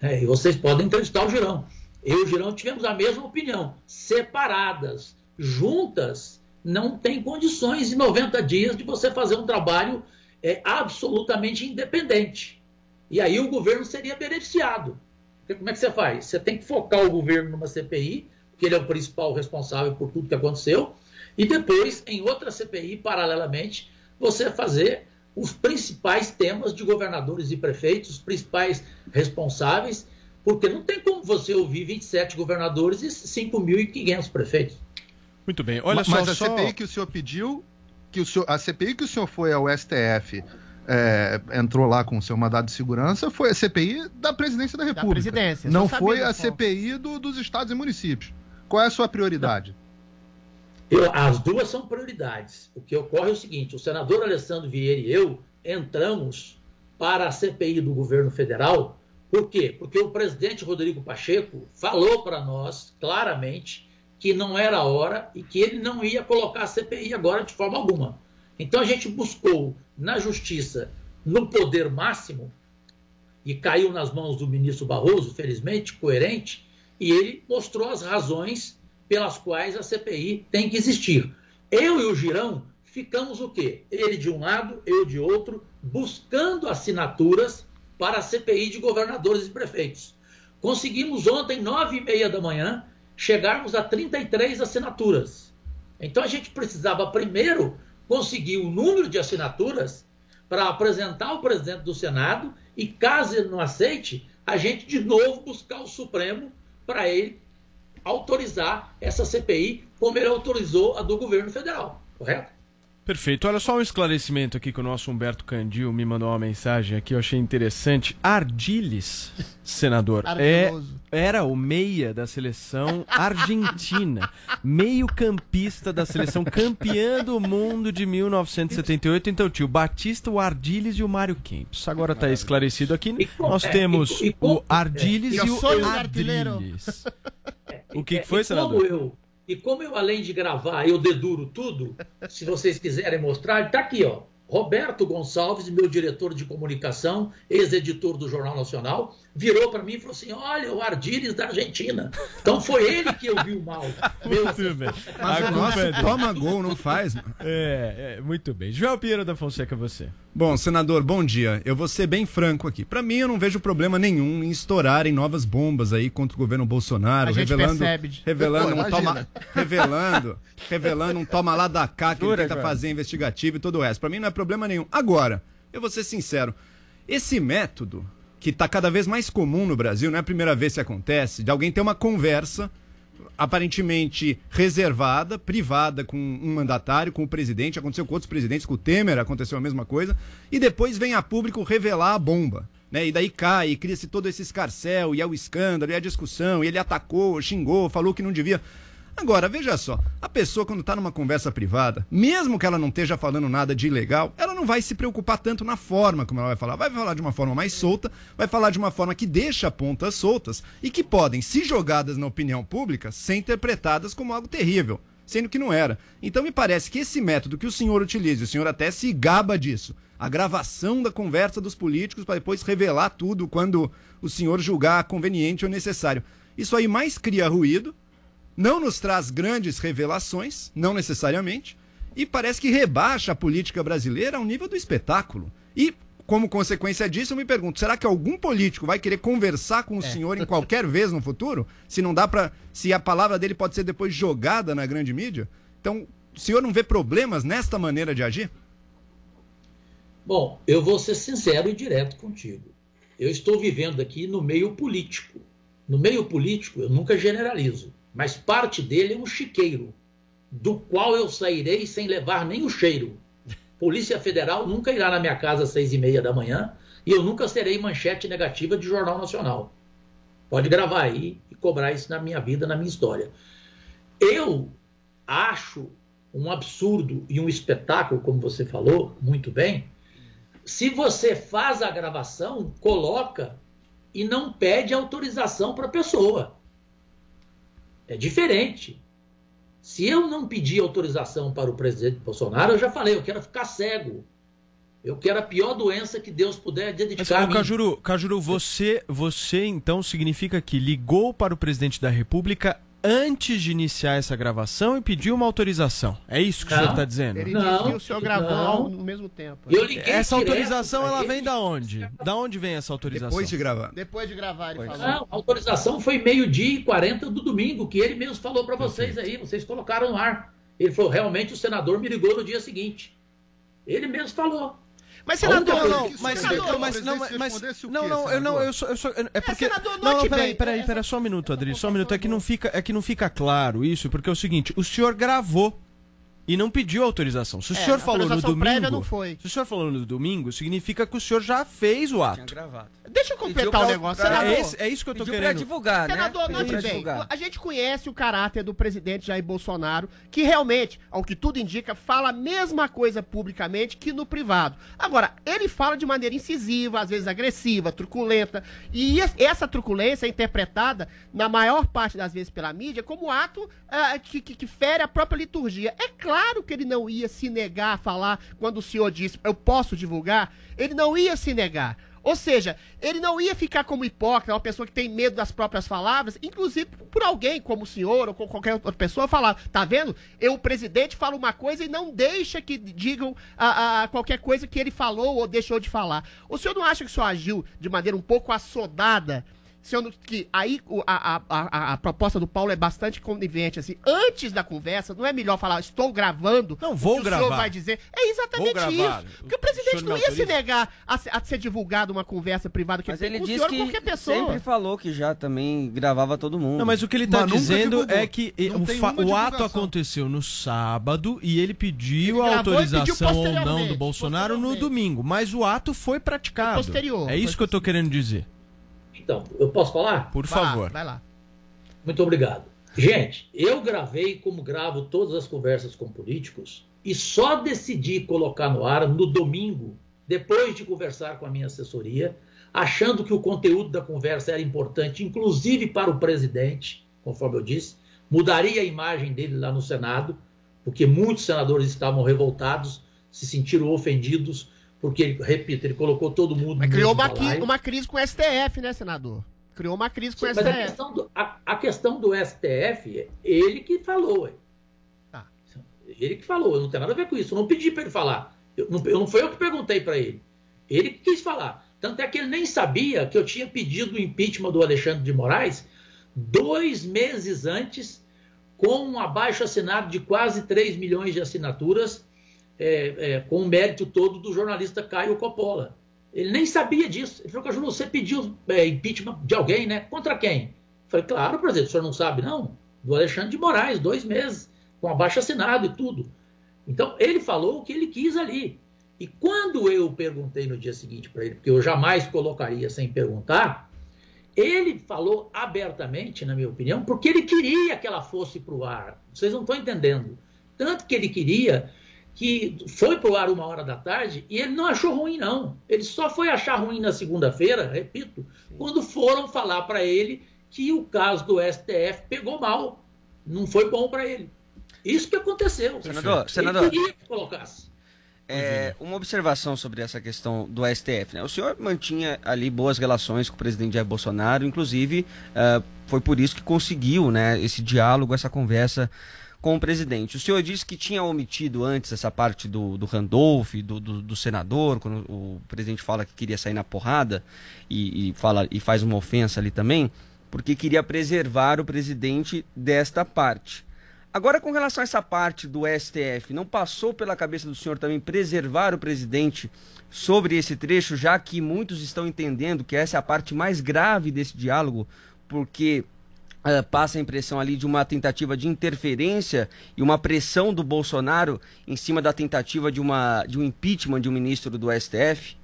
É, e vocês podem entrevistar o Girão. Eu e o Girão tivemos a mesma opinião. Separadas, juntas, não tem condições em 90 dias de você fazer um trabalho é, absolutamente independente. E aí o governo seria beneficiado. Porque como é que você faz? Você tem que focar o governo numa CPI, porque ele é o principal responsável por tudo que aconteceu, e depois, em outra CPI, paralelamente, você fazer os principais temas de governadores e prefeitos, os principais responsáveis, porque não tem como você ouvir 27 governadores e 5.500 prefeitos. Muito bem, olha Ma- só, Mas a só- CPI que o senhor pediu, que o senhor, a CPI que o senhor foi ao STF, é, entrou lá com o seu mandado de segurança, foi a CPI da presidência da República. presidência, Não foi a. CPI do- dos estados e municípios. Qual é a sua prioridade? Eu- as duas são prioridades. O que ocorre é o seguinte: o senador Alessandro Vieira e eu entramos para a CPI do governo federal. Por quê? Porque o presidente Rodrigo Pacheco falou para nós claramente que não era a hora e que ele não ia colocar a CPI agora de forma alguma. Então a gente buscou na justiça, no poder máximo, e caiu nas mãos do ministro Barroso, felizmente, coerente, e ele mostrou as razões pelas quais a CPI tem que existir. Eu e o Girão ficamos o quê? Ele de um lado, eu de outro, buscando assinaturas para a CPI de governadores e prefeitos. Conseguimos ontem, nove e meia da manhã, chegarmos a 33 assinaturas. Então a gente precisava primeiro conseguir o número de assinaturas para apresentar ao presidente do Senado e, caso ele não aceite, a gente de novo buscar o Supremo para ele autorizar essa CPI, como ele autorizou a do governo federal, correto? Perfeito. Olha só um esclarecimento aqui que o nosso Humberto Candil me mandou uma mensagem aqui, eu achei interessante. Ardiles, senador, é, era o meia da seleção argentina, meio-campista da seleção campeã do mundo de 1978. Então, tio, Batista, o Ardiles e o Mário Kempis. Agora tá esclarecido aqui. Nós é, temos o Ardiles é, e o Ardiles. O que, que É, foi, e senador? Como eu, e como eu, além de gravar, eu deduro tudo, se vocês quiserem mostrar, tá aqui, ó. Roberto Gonçalves, meu diretor de comunicação, ex-editor do Jornal Nacional, virou para mim e falou assim: Olha, o Ardires da Argentina. Então foi ele que eu vi o mal. Meu Muito bem. Mas A culpa é toma gol, não faz. mano. É, é, muito bem. Joel Pinheiro da Fonseca, você. Bom, senador, bom dia. Eu vou ser bem franco aqui. Pra mim, eu não vejo problema nenhum em estourarem novas bombas aí contra o governo Bolsonaro, A gente revelando, percebe. revelando Pô, um toma, revelando, revelando um toma lá da cá que Jura, ele tenta Joel? fazer investigativo e todo o resto. Pra mim não é problema nenhum. Agora, eu vou ser sincero, esse método que tá cada vez mais comum no Brasil, não é a primeira vez que acontece, de alguém ter uma conversa aparentemente reservada, privada com um mandatário, com o presidente, aconteceu com outros presidentes, com o Temer aconteceu a mesma coisa, e depois vem a público revelar a bomba. Né? E daí cai, cria-se todo esse escarcel, e é o escândalo, e a discussão, e ele atacou, xingou, falou que não devia. Agora, veja só, a pessoa quando está numa conversa privada, mesmo que ela não esteja falando nada de ilegal, ela não vai se preocupar tanto na forma como ela vai falar. Vai falar de uma forma mais solta, vai falar de uma forma que deixa pontas soltas e que podem, se jogadas na opinião pública, ser interpretadas como algo terrível, sendo que não era. Então me parece que esse método que o senhor utiliza, o senhor até se gaba disso, a gravação da conversa dos políticos para depois revelar tudo quando o senhor julgar conveniente ou necessário. Isso aí mais cria ruído, não nos traz grandes revelações, não necessariamente, e parece que rebaixa a política brasileira ao nível do espetáculo. E, como consequência disso, eu me pergunto: será que algum político vai querer conversar com o senhor em qualquer vez no futuro? Se não dá para. Se a palavra dele pode ser depois jogada na grande mídia? Então, o senhor não vê problemas nesta maneira de agir? Bom, eu vou ser sincero e direto contigo. Eu estou vivendo aqui no meio político. No meio político, eu nunca generalizo, mas parte dele é um chiqueiro, do qual eu sairei sem levar nem o cheiro. Polícia Federal nunca irá na minha casa às seis e meia da manhã e eu nunca serei manchete negativa de Jornal Nacional. Pode gravar aí e cobrar isso na minha vida, na minha história. Eu acho um absurdo e um espetáculo, como você falou muito bem, se você faz a gravação, coloca e não pede autorização para a pessoa. É diferente. Se eu não pedir autorização para o presidente Bolsonaro, eu já falei, eu quero ficar cego. Eu quero a pior doença que Deus puder Mas, dedicar mim. Cajuru, Cajuru você, você então significa que ligou para o presidente da República antes de iniciar essa gravação e pediu uma autorização. É isso que o Não. senhor está dizendo? Ele Não, disse que o senhor gravou não. ao- no mesmo tempo. Eu liguei Essa autorização ela vem da onde? Da onde vem essa autorização? Depois de gravar. Depois de gravar, ele falou. Não, a autorização foi meio-dia e 40 do domingo, que ele mesmo falou para vocês aí, vocês colocaram no ar. Ele falou, realmente o senador me ligou no dia seguinte. Ele mesmo falou. Mas, senador, Não, que- mas, senador, não, mas, não, mas, o não, não, eu não, eu sou, eu sou, é porque, senador, não, não, note peraí, peraí, essa- peraí, só um minuto, Adri, só um minuto, é que não fica, é que não fica claro isso, porque é o seguinte, o senhor gravou e não pediu autorização. Se o É, senhor falou no domingo, não foi. se o senhor falou no domingo, significa que o senhor já fez o ato. gravado. Deixa eu completar o negócio. pra- Senador, É, esse- é isso que eu tô Pediu querendo. divulgar, né? Senador, Pediu note bem, a gente conhece o caráter do presidente Jair Bolsonaro, que realmente, ao que tudo indica, fala a mesma coisa publicamente que no privado. Agora, ele fala de maneira incisiva, às vezes agressiva, truculenta, e es- essa truculência é interpretada, na maior parte das vezes pela mídia, como ato ah, que, que- que fere a própria liturgia. É claro que ele não ia se negar a falar quando o senhor disse, eu posso divulgar, ele não ia se negar. Ou seja, ele não ia ficar como hipócrita, uma pessoa que tem medo das próprias palavras, inclusive por alguém como o senhor ou qualquer outra pessoa falar, tá vendo? Eu, o presidente, fala uma coisa e não deixa que digam a, a- qualquer coisa que ele falou ou deixou de falar. O senhor não acha que o senhor agiu de maneira um pouco assodada? Sendo que aí a, a, a, a proposta do Paulo é bastante conivente, assim. Antes da conversa, não é melhor falar, estou gravando. Não, vou o que O gravar. senhor vai dizer. É exatamente gravar. isso. Porque o O presidente não ia se negar a, a ser divulgado uma conversa privada que Mas ele disse que qualquer pessoa. sempre falou que já também gravava todo mundo. Não, mas o que ele tá nunca dizendo divulgou. é que eh, Não o, o ato aconteceu no sábado e ele pediu Ele a e pediu autorização ou não do Bolsonaro no domingo, mas o ato foi praticado. Foi posterior, é isso que eu tô querendo dizer. Então, eu posso falar? Por Vai lá, favor. vai lá. Muito obrigado. Gente, eu gravei como gravo todas as conversas com políticos e só decidi colocar no ar no domingo, depois de conversar com a minha assessoria, achando que o conteúdo da conversa era importante, inclusive para o presidente, conforme eu disse, mudaria a imagem dele lá no Senado, porque muitos senadores estavam revoltados se sentiram ofendidos, porque, ele, repito, ele colocou todo mundo Mas criou uma, uma crise com o STF, né, senador? Criou uma crise com o Sim, mas a STF. questão, do, a, a questão do STF, é ele que falou. ué. Tá. Ele que falou, eu não tenho nada a ver com isso. Eu não pedi para ele falar. Eu não, eu não foi eu que perguntei para ele. Ele que quis falar. Tanto é que ele nem sabia que eu tinha pedido o impeachment do Alexandre de Moraes dois meses antes, com um abaixo assinado de quase 3 milhões de assinaturas, é, é, com o mérito todo do jornalista Caio Coppola. Ele nem sabia disso. Ele falou, Cajuru, você pediu é, impeachment de alguém, né? Contra quem? Eu falei, claro, presidente, o senhor não sabe, não? Do Alexandre de Moraes, dois meses, com abaixo assinado e tudo. Então, ele falou o que ele quis ali. E quando eu perguntei no dia seguinte para ele, porque eu jamais colocaria sem perguntar, ele falou abertamente, na minha opinião, porque ele queria que ela fosse para o ar. Vocês não estão entendendo. Tanto que ele queria que foi para o ar uma hora da tarde e ele não achou ruim, não. Ele só foi achar ruim na segunda-feira, repito, quando foram falar para ele que o caso do STF pegou mal. Não foi bom para ele. Isso que aconteceu. Senador, ele senador. queria que colocasse. É, uma observação sobre essa questão do STF. Né? O senhor mantinha ali boas relações com o presidente Jair Bolsonaro, inclusive ah, foi por isso que conseguiu né, esse diálogo, essa conversa com o presidente. O senhor disse que tinha omitido antes essa parte do, do Randolph, do, do, do senador, quando o presidente fala que queria sair na porrada e, e fala e faz uma ofensa ali também, porque queria preservar o presidente desta parte. Agora, com relação a essa parte do STF, não passou pela cabeça do senhor também preservar o presidente sobre esse trecho, já que muitos estão entendendo que essa é a parte mais grave desse diálogo, porque eh, passa a impressão ali de uma tentativa de interferência e uma pressão do Bolsonaro em cima da tentativa de, uma, de um impeachment de um ministro do STF?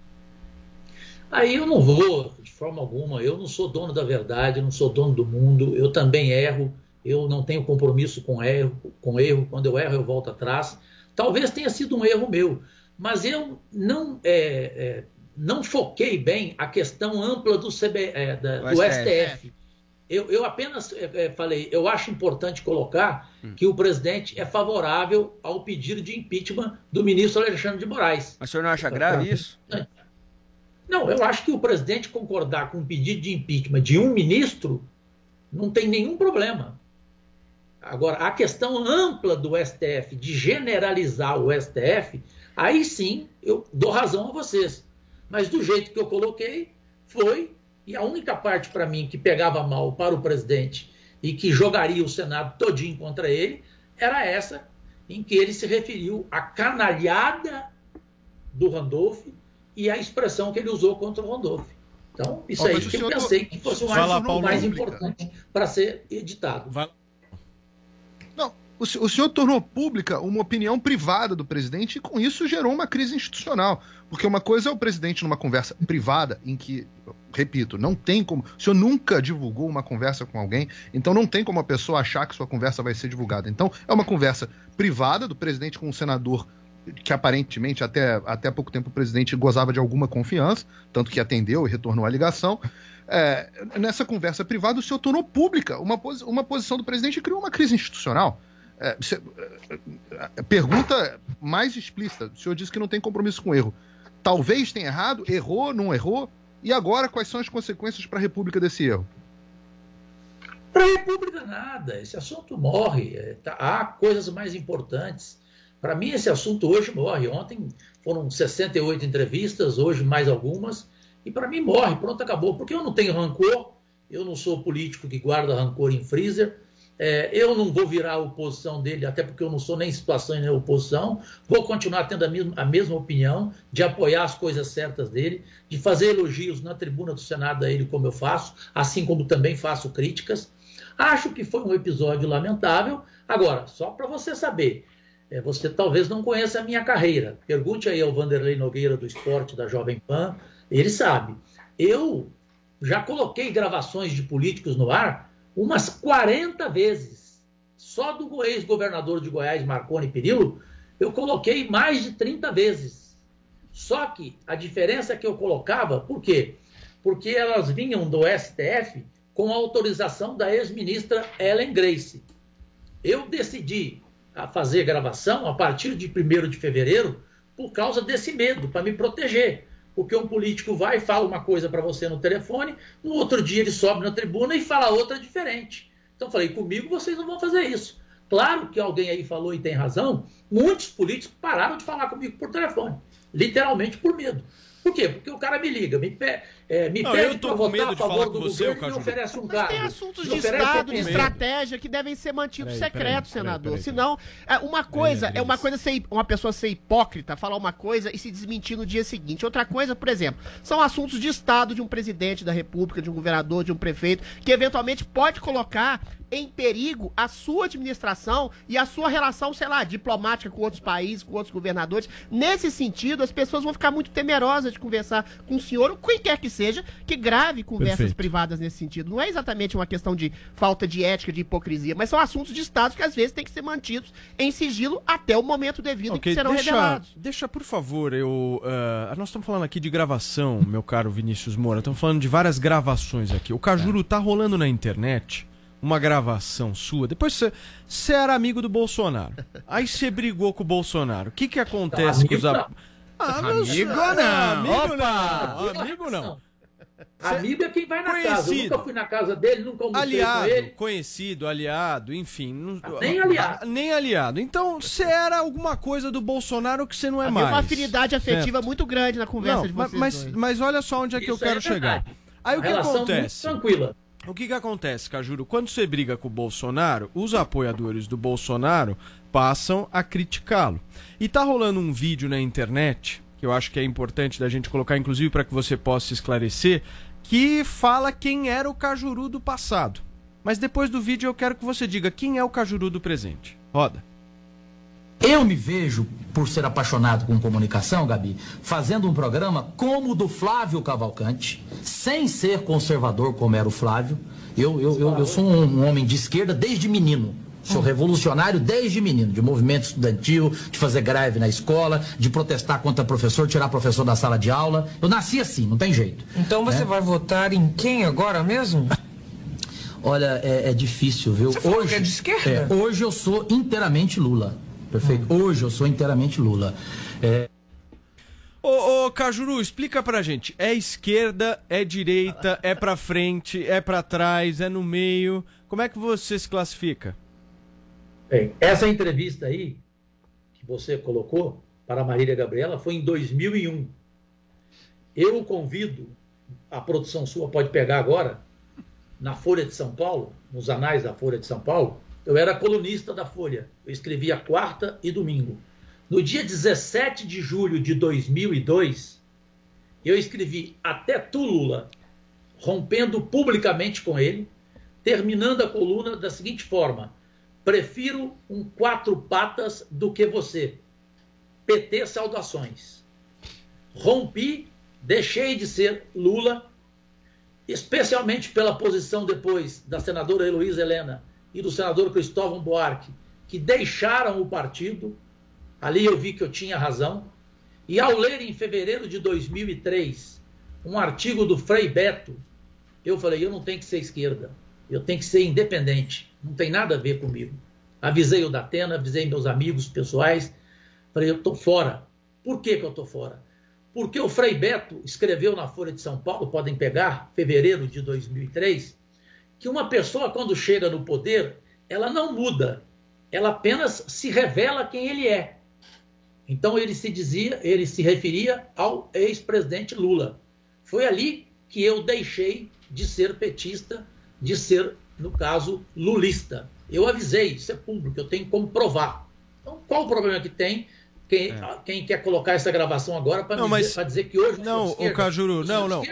Aí eu não vou, de forma alguma, eu não sou dono da verdade, não sou dono do mundo, eu também erro, eu não tenho compromisso com erro, com erro, quando eu erro eu volto atrás. Talvez tenha sido um erro meu, mas eu não, é, é, não foquei bem a questão ampla do, CB, é, da- do STF. STF. Eu, eu apenas é, é, falei, eu acho importante colocar que o presidente é favorável ao pedido de impeachment do ministro Alexandre de Moraes. Mas o senhor não acha grave isso? Não, eu acho que o presidente concordar com um pedido de impeachment de um ministro não tem nenhum problema. Agora, a questão ampla do STF, de generalizar o STF, aí sim eu dou razão a vocês. Mas do jeito que eu coloquei, foi, e a única parte para mim que pegava mal para o presidente e que jogaria o Senado todinho contra ele, era essa em que ele se referiu à canalhada do Randolph e a expressão que ele usou contra o Randolph. Então, isso Ó, aí que eu pensei que fosse o Vai mais, lá, o Paulo mais Pública. importante para ser editado. Não, o, se- o senhor tornou pública uma opinião privada do presidente e com isso gerou uma crise institucional. Porque uma coisa é o presidente numa conversa privada, em que, repito, não tem como. O senhor nunca divulgou uma conversa com alguém, então não tem como a pessoa achar que sua conversa vai ser divulgada. Então, é uma conversa privada do presidente com um senador que aparentemente até, até pouco tempo o presidente gozava de alguma confiança, tanto que atendeu e retornou a ligação. É, nessa conversa privada, o senhor tornou pública uma, posi- uma posição do presidente e criou uma crise institucional. É, é, pergunta mais explícita: o senhor disse que não tem compromisso com erro. Talvez tenha errado, errou, não errou, e agora quais são as consequências para a República desse erro? Para a República, nada. Esse assunto morre. É, tá- há coisas mais importantes. Para mim, esse assunto hoje morre. Ontem foram 68 entrevistas, hoje mais algumas. E para mim morre, pronto, acabou. Porque eu não tenho rancor, eu não sou político que guarda rancor em freezer. É, eu não vou virar a oposição dele, até porque eu não sou nem situação nem oposição. Vou continuar tendo a mesma, a mesma opinião, de apoiar as coisas certas dele, de fazer elogios na tribuna do Senado a ele, como eu faço, assim como também faço críticas. Acho que foi um episódio lamentável. Agora, só para você saber, é, você talvez não conheça a minha carreira. Pergunte aí ao Vanderlei Nogueira do Esporte, da Jovem Pan, ele sabe. Eu já coloquei gravações de políticos no ar umas 40 vezes. Só do ex-governador de Goiás, Marconi Perillo, eu coloquei mais de 30 vezes. Só que a diferença que eu colocava, por quê? Porque elas vinham do STF com autorização da ex-ministra Ellen Grace. Eu decidi a fazer gravação a partir de 1 de fevereiro, por causa desse medo, para me proteger. Porque um político vai e fala uma coisa para você no telefone, no outro dia ele sobe na tribuna e fala outra diferente. Então eu falei, comigo vocês não vão fazer isso. Claro que alguém aí falou e tem razão, muitos políticos pararam de falar comigo por telefone, literalmente por medo. Por quê? Porque o cara me liga, me, pe é, me Não, pede eu tô com votar medo a de falar favor com do você, governo e Caju. oferece um Mas cargo. tem assuntos de Estado, de estratégia que devem ser mantidos Peraí, secretos, peraí, senador. peraí, Senão, é, uma coisa é uma coisa ser uma pessoa ser hipócrita, falar uma coisa e se desmentir no dia seguinte. Outra coisa, por exemplo, são assuntos de Estado de um presidente da República, de um governador, de um prefeito, que eventualmente pode colocar em perigo a sua administração e a sua relação, sei lá, diplomática com outros países, com outros governadores. Nesse sentido, as pessoas vão ficar muito temerosas de conversar com o senhor, ou quem quer que seja, que grave conversas Perfeito. privadas nesse sentido. Não é exatamente uma questão de falta de ética, de hipocrisia, mas são assuntos de Estado que às vezes têm que ser mantidos em sigilo até o momento devido em que serão deixa, revelados. deixa, por favor, eu. ah, nós estamos falando aqui de gravação, meu caro Vinícius Moura. Estamos falando de várias gravações aqui. O Cajuru tá rolando na internet uma gravação sua. Depois você, você era amigo do Bolsonaro. Aí você brigou com o Bolsonaro. O que que acontece com os. a- não. Ah, Amigo não. não. Amigo Opa! não. Amigo não. Amigo é quem vai na casa. Eu Conhecido. nunca fui na casa dele, nunca almocei Aliado, com ele. conhecido, aliado, enfim. não- nem aliado. Nem aliado. Então, você era alguma coisa do Bolsonaro que você não é Havia mais. uma afinidade afetiva Certo. muito grande na conversa Não, de vocês mas, dois. mas olha só onde é que eu Isso quero é chegar. Aí o que acontece? muito tranquila. O que que acontece, Cajuro? Quando você briga com o Bolsonaro, os apoiadores do Bolsonaro passam a criticá-lo. E tá rolando um vídeo na internet, que eu acho que é importante da gente colocar, inclusive para que você possa esclarecer, que fala quem era o Cajuru do passado. Mas depois do vídeo eu quero que você diga quem é o Cajuru do presente. Roda. Eu me vejo, por ser apaixonado com comunicação, Gabi, fazendo um programa como o do Flávio Cavalcante, sem ser conservador como era o Flávio. Eu, eu, eu, eu sou um, um homem de esquerda desde menino. Sou revolucionário desde menino, de movimento estudantil, de fazer greve na escola, de protestar contra professor, tirar professor da sala de aula. Eu nasci assim, não tem jeito. Então você né? vai votar em quem agora mesmo? Olha, é, é difícil, viu? Você falou que é de esquerda? é, hoje eu sou inteiramente Lula. Perfeito? Hoje eu sou inteiramente Lula. É, Ô, ô, Cajuru, explica pra gente. É esquerda, é direita, é pra frente, é pra trás, é no meio. Como é que você se classifica? Bem, essa entrevista aí, que você colocou para a Marília Gabriela, foi em 2001. Eu convido, a produção sua pode pegar agora, na Folha de São Paulo, nos anais da Folha de São Paulo. Eu era colunista da Folha. Eu escrevia quarta e domingo. No dia 17 de julho de 2002, eu escrevi Até tu, Lula, rompendo publicamente com ele, terminando a coluna da seguinte forma: Prefiro um quatro patas do que você. PT saudações. Rompi, deixei de ser Lula, especialmente pela posição depois da senadora Heloísa Helena e do senador Cristóvão Buarque, que deixaram o partido. Ali eu vi que eu tinha razão. E ao ler em fevereiro de 2003 um artigo do Frei Beto, eu falei: eu não tenho que ser esquerda, eu tenho que ser independente, não tem nada a ver comigo. Avisei o Datena, avisei meus amigos pessoais, falei: eu estou fora. Por que, que eu estou fora? Porque o Frei Beto escreveu na Folha de São Paulo, podem pegar, fevereiro de 2003, que uma pessoa, quando chega no poder, ela não muda, ela apenas se revela quem ele é. Então ele se dizia, ele se referia ao ex-presidente Lula. Foi ali que eu deixei de ser petista, de ser, no caso, lulista. Eu avisei, isso é público, eu tenho como provar. Então, qual o problema que tem? Quem, quem quer colocar essa gravação agora para É. Dizer, mas- dizer que hoje Não, o? Cajuru, não, não.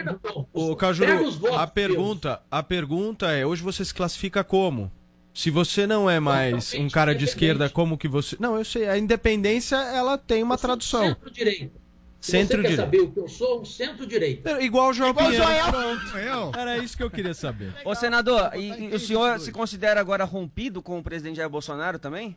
O Cajuru, a pergunta, a pergunta é, hoje você se classifica como? Se você não é mais um cara de esquerda, como que você... Não, eu sei, a independência, ela tem uma tradução. Centro-direita. Se você quer saber o que eu sou, um centro-direita. Igual o João Igual Pinheiro. Joel. Pronto. Era isso que eu queria saber. Ô, senador, e, e o senhor se considera agora rompido com o presidente Jair Bolsonaro também?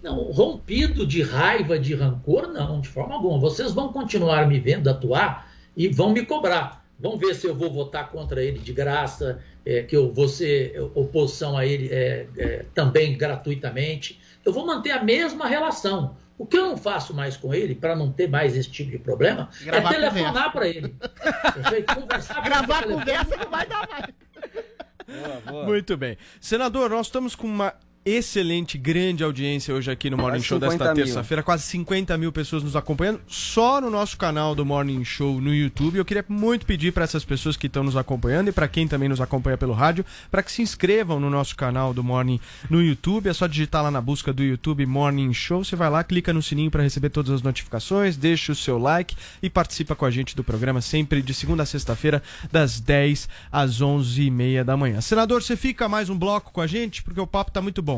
Não, rompido de raiva, de rancor, não, de forma alguma. Vocês vão continuar me vendo atuar e vão me cobrar. Vão ver se eu vou votar contra ele de graça, é, que eu vou ser oposição a ele é, é, também gratuitamente. Eu vou manter a mesma relação. O que eu não faço mais com ele, para não ter mais esse tipo de problema, Gravar é telefonar para ele. Conversar com ele Gravar conversa não vai dar mais. Muito bem. Senador, nós estamos com uma excelente, grande audiência hoje aqui no Morning Show desta 50 mil. terça-feira. Quase 50 mil pessoas nos acompanhando só no nosso canal do Morning Show no YouTube. Eu queria muito pedir para essas pessoas que estão nos acompanhando e para quem também nos acompanha pelo rádio, para que se inscrevam no nosso canal do Morning no YouTube. É só digitar lá na busca do YouTube Morning Show. Você vai lá, clica no sininho para receber todas as notificações, deixa o seu like e participa com a gente do programa sempre de segunda a sexta-feira, das 10 às 11h30 da manhã. Senador, você fica mais um bloco com a gente? Porque o papo tá muito bom.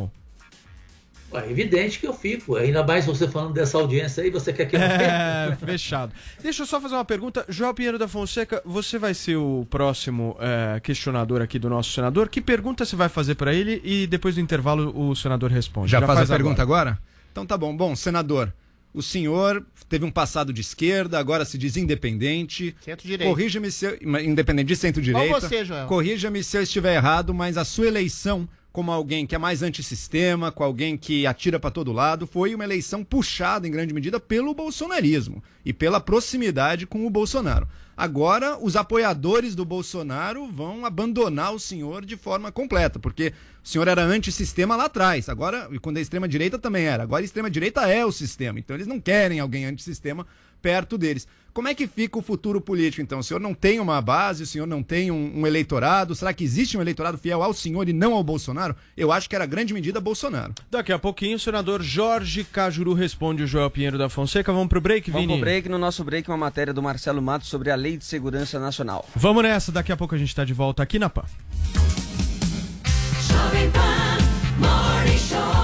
É evidente que eu fico. Ainda mais você falando dessa audiência aí, você quer que eu É, fique? fechado. Deixa eu só fazer uma pergunta. João Pinheiro da Fonseca, você vai ser o próximo é, questionador aqui do nosso senador. Que pergunta você vai fazer para ele e depois do intervalo o senador responde? Já, faz, a pergunta agora? Então tá bom. Bom, senador, o senhor teve um passado de esquerda, agora se diz independente. Centro-direita. Corrija-me se eu, independente de centro-direita. Igual você, Joel. Corrija-me se eu estiver errado, mas a sua eleição como alguém que é mais antissistema, com alguém que atira para todo lado, foi uma eleição puxada em grande medida pelo bolsonarismo e pela proximidade com o Bolsonaro. Agora, os apoiadores do Bolsonaro vão abandonar o senhor de forma completa, porque o senhor era antissistema lá atrás. Agora, e quando a extrema-direita também era. Agora a extrema-direita é o sistema. Então eles não querem alguém antissistema perto deles. Como é que fica o futuro político, então? O senhor não tem uma base, o senhor não tem um, um eleitorado? Será que existe um eleitorado fiel ao senhor e não ao Bolsonaro? Eu acho que era grande medida Bolsonaro. Daqui a pouquinho o senador Jorge Cajuru responde o João Pinheiro da Fonseca. Vamos pro break, Vamos Vini? pro break. No nosso break, uma matéria do Marcelo Matos sobre a Lei de Segurança Nacional. Vamos nessa, daqui a pouco a gente tá de volta aqui na PAN. Jovem Pan Morning Show.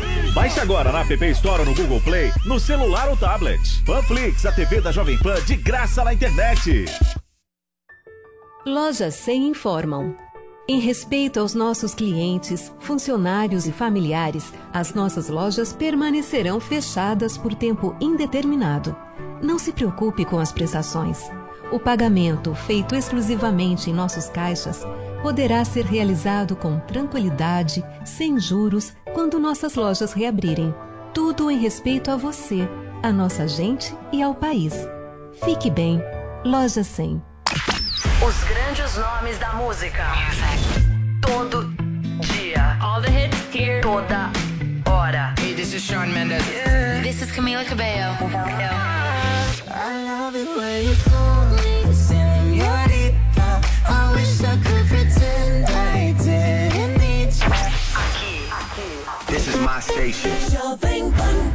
Baixe agora na App Store ou no Google Play, no celular ou tablet. Panflix, a TV da Jovem Pan de graça na internet. Lojas 100 informam. Em respeito aos nossos clientes, funcionários e familiares, as nossas lojas permanecerão fechadas por tempo indeterminado. Não se preocupe com as prestações. O pagamento, feito exclusivamente em nossos caixas, poderá ser realizado com tranquilidade, sem juros, quando nossas lojas reabrirem. Tudo em respeito a você, a nossa gente e ao país. Fique bem. Loja 100. Os grandes nomes da música. Todo dia. All the hits here. Toda hora. Hey, this is Shawn Mendes. This is Camila Cabello. I love it when you my station. Jovem Pan.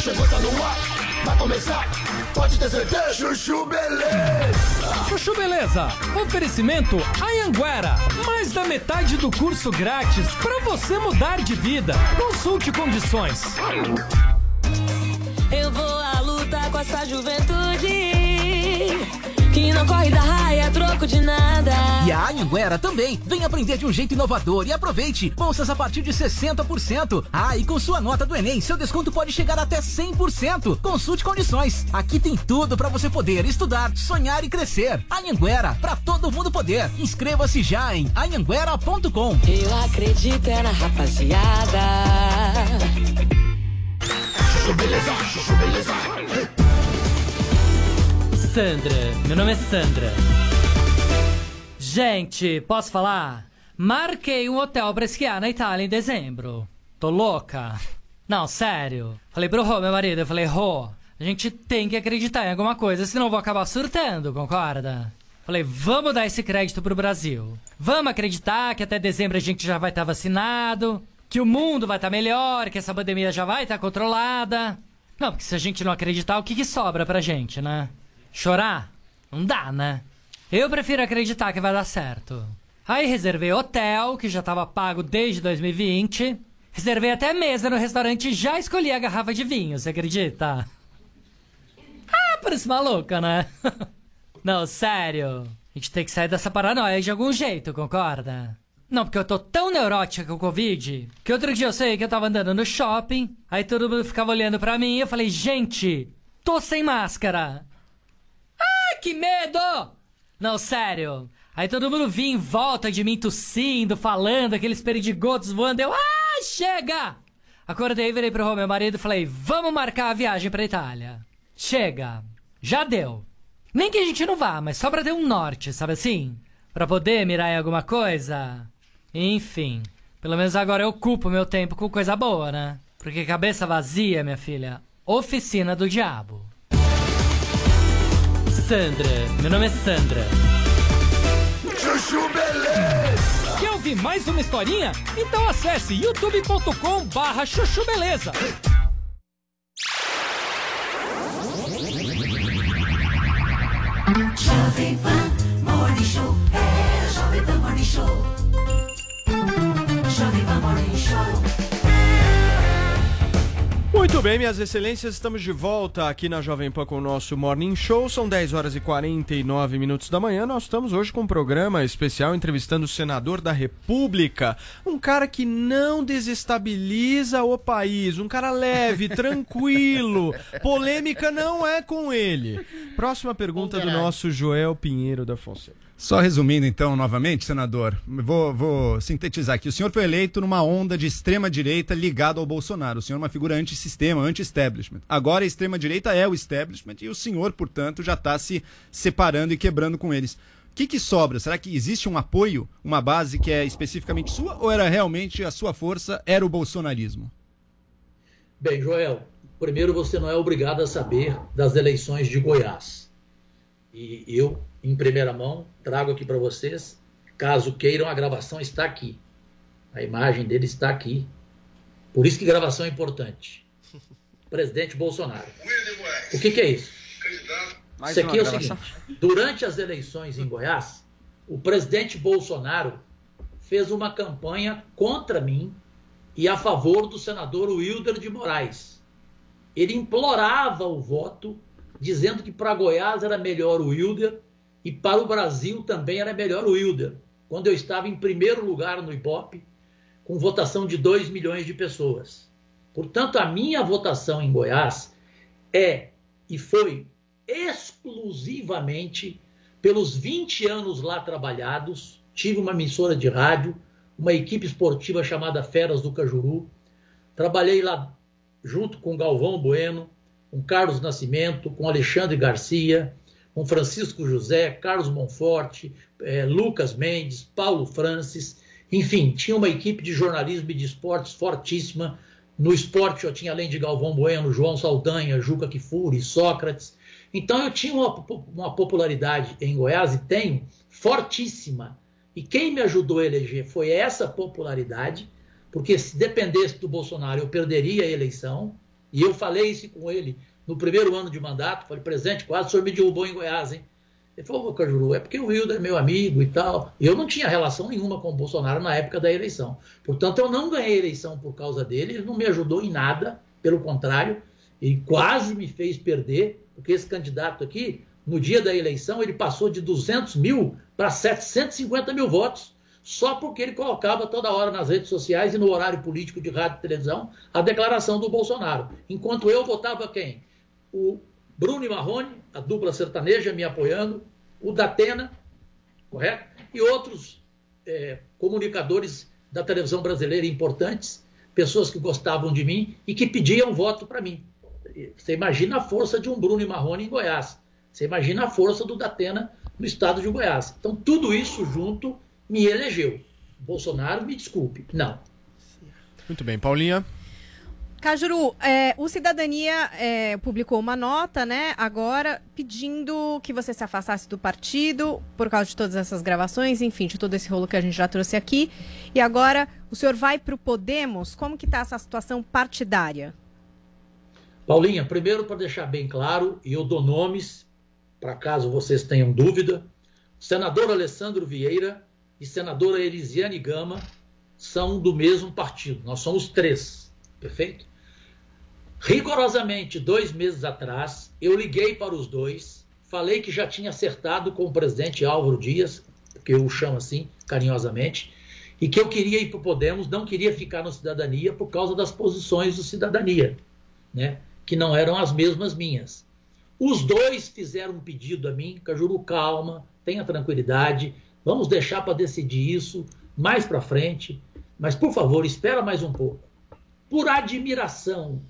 Chegou, tá no ar, vai começar, pode ter certeza. Chuchu Beleza. Chuchu Beleza, oferecimento Anhanguera, mais da metade do curso grátis para você mudar de vida. Consulte condições. Eu vou à luta com essa juventude que não corre da raia, troco de nada. E a Anhanguera também. Vem aprender de um jeito inovador e aproveite. Bolsas a partir de 60%. Ah, e com sua nota do Enem, seu desconto pode chegar até 100%. Consulte condições. Aqui tem tudo para você poder estudar, sonhar e crescer. Anhanguera, para todo mundo poder. Inscreva-se já em anhanguera.com. Eu acredito é na rapaziada. Chuchu Beleza, Beleza. Sandra, meu nome é Sandra. Gente, posso falar? Marquei um hotel pra esquiar na Itália em dezembro. Tô louca? Não, sério. Falei pro Rô, meu marido, eu falei, Rô, a gente tem que acreditar em alguma coisa, senão eu vou acabar surtando, concorda? Falei, vamos dar esse crédito pro Brasil. Vamos acreditar que até dezembro a gente já vai estar vacinado, que o mundo vai estar melhor, que essa pandemia já vai estar controlada. Não, porque se a gente não acreditar, o que, que sobra pra gente, né? Chorar? Não dá, né? Eu prefiro acreditar que vai dar certo. Aí reservei hotel, que já tava pago desde 2020. Reservei até mesa no restaurante e já escolhi a garrafa de vinho, você acredita? Ah, parece maluca, né? Não, sério. A gente tem que sair dessa paranoia de algum jeito, concorda? Não, porque eu tô tão neurótica com o Covid que outro dia eu sei que eu tava andando no shopping, aí todo mundo ficava olhando pra mim e eu falei, gente, tô sem máscara. Que medo! Não, sério. Aí todo mundo vinha em volta de mim tossindo, falando, aqueles perdigotos voando. Eu, ah, chega! Acordei, virei pro meu marido e falei, vamos marcar a viagem pra Itália. Chega. Já deu. Nem que a gente não vá, mas só pra ter um norte, sabe assim? Pra poder mirar em alguma coisa. Enfim, pelo menos agora eu ocupo meu tempo com coisa boa, né? Porque cabeça vazia, minha filha, oficina do diabo. Sandra, meu nome é Sandra. Chuchu Beleza! Quer ouvir mais uma historinha? Então acesse youtube.com barra chuchu beleza. Jovem Pan Morning Show. É Jovem Pan Morning Show. Jovem Pan Morning Show. Muito bem, minhas excelências, estamos de volta aqui na Jovem Pan com o nosso Morning Show. São 10 horas e 49 minutos da manhã. Nós estamos hoje com um programa especial entrevistando o senador da República, um cara que não desestabiliza o país, um cara leve, tranquilo. Polêmica não é com ele. Próxima pergunta do nosso Joel Pinheiro da Fonseca. Só resumindo, então, novamente, senador, vou, vou sintetizar aqui. O senhor foi eleito numa onda de extrema-direita ligado ao Bolsonaro. O senhor é uma figura anti-sistema, anti-establishment. Agora a extrema-direita é o establishment e o senhor, portanto, já está se separando e quebrando com eles. O que, que sobra? Será que existe um apoio, uma base que é especificamente sua ou era realmente a sua força, era o bolsonarismo? Bem, Joel, primeiro você não é obrigado a saber das eleições de Goiás. E eu, em primeira mão, trago aqui para vocês. Caso queiram, a gravação está aqui. A imagem dele está aqui. Por isso que gravação é importante. Presidente Bolsonaro. O que, que é isso? Mais isso aqui é o gravação. seguinte: durante as eleições em Goiás, o presidente Bolsonaro fez uma campanha contra mim e a favor do senador Wilder de Moraes. Ele implorava o voto, dizendo que para Goiás era melhor o Wilder e para o Brasil também era melhor o Wilder, quando eu estava em primeiro lugar no Ibope, com votação de 2 milhões de pessoas. Portanto, a minha votação em Goiás é e foi exclusivamente pelos 20 anos lá trabalhados. Tive uma emissora de rádio, uma equipe esportiva chamada Feras do Cajuru. Trabalhei lá junto com Galvão Bueno, com Carlos Nascimento, com Alexandre Garcia, com Francisco José, Carlos Monforte, eh, Lucas Mendes, Paulo Francis, enfim, tinha uma equipe de jornalismo e de esportes fortíssima. No esporte eu tinha, além de Galvão Bueno, João Saldanha, Juca Kifuri, Sócrates. Então eu tinha uma, uma popularidade em Goiás e tenho fortíssima. E quem me ajudou a eleger foi essa popularidade, porque se dependesse do Bolsonaro eu perderia a eleição. E eu falei isso com ele no primeiro ano de mandato. Falei, presidente, quase o senhor me derrubou em Goiás, hein? Ele falou, ô Cajuru, é porque o Wilder é meu amigo e tal. Eu não tinha relação nenhuma com o Bolsonaro na época da eleição. Portanto, eu não ganhei a eleição por causa dele, ele não me ajudou em nada, pelo contrário, ele quase me fez perder, porque esse candidato aqui, no dia da eleição, ele passou de 200 mil para 750 mil votos, só porque ele colocava toda hora nas redes sociais e no horário político de rádio e televisão a declaração do Bolsonaro. Enquanto eu votava quem? O Bruno Marrone, a dupla sertaneja me apoiando, o Datena, correto? E outros é, comunicadores da televisão brasileira importantes, pessoas que gostavam de mim e que pediam voto para mim. Você imagina a força de um Bruno Marrone em Goiás. Você imagina a força do Datena no estado de Goiás. Então, tudo isso junto me elegeu. Bolsonaro, me desculpe. Não. Muito bem, Paulinha. Cajuru, é, o Cidadania é, publicou uma nota, né, agora pedindo que você se afastasse do partido por causa de todas essas gravações, enfim, de todo esse rolo que a gente já trouxe aqui. E agora o senhor vai para o Podemos. Como que está essa situação partidária? Paulinha, primeiro para deixar bem claro, e eu dou nomes, para caso vocês tenham dúvida, senador Alessandro Vieira e senadora Elisiane Gama são do mesmo partido. Nós somos três, perfeito? Rigorosamente, dois meses atrás, eu liguei para os dois, falei que já tinha acertado com o presidente Álvaro Dias, que eu o chamo assim carinhosamente, e que eu queria ir para o Podemos, não queria ficar no Cidadania por causa das posições do Cidadania, né? que não eram as mesmas minhas. Os dois fizeram um pedido a mim, Cajuru, calma, tenha tranquilidade, vamos deixar para decidir isso mais para frente, mas por favor, espera mais um pouco. Por admiração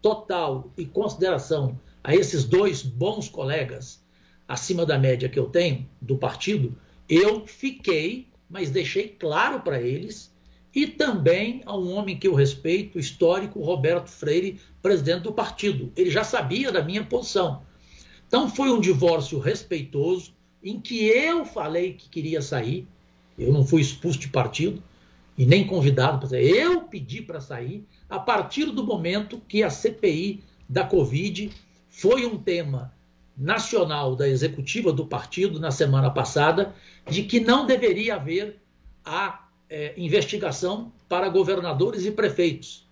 total e consideração a esses dois bons colegas, acima da média que eu tenho do partido, eu fiquei, mas deixei claro para eles, e também a um homem que eu respeito, histórico, Roberto Freire, presidente do partido. Ele já sabia da minha posição. Então foi um divórcio respeitoso, em que eu falei que queria sair, eu não fui expulso de partido e nem convidado para sair, eu pedi para sair a partir do momento que a CPI da Covid foi um tema nacional da executiva do partido na semana passada de que não deveria haver a é, investigação para governadores e prefeitos.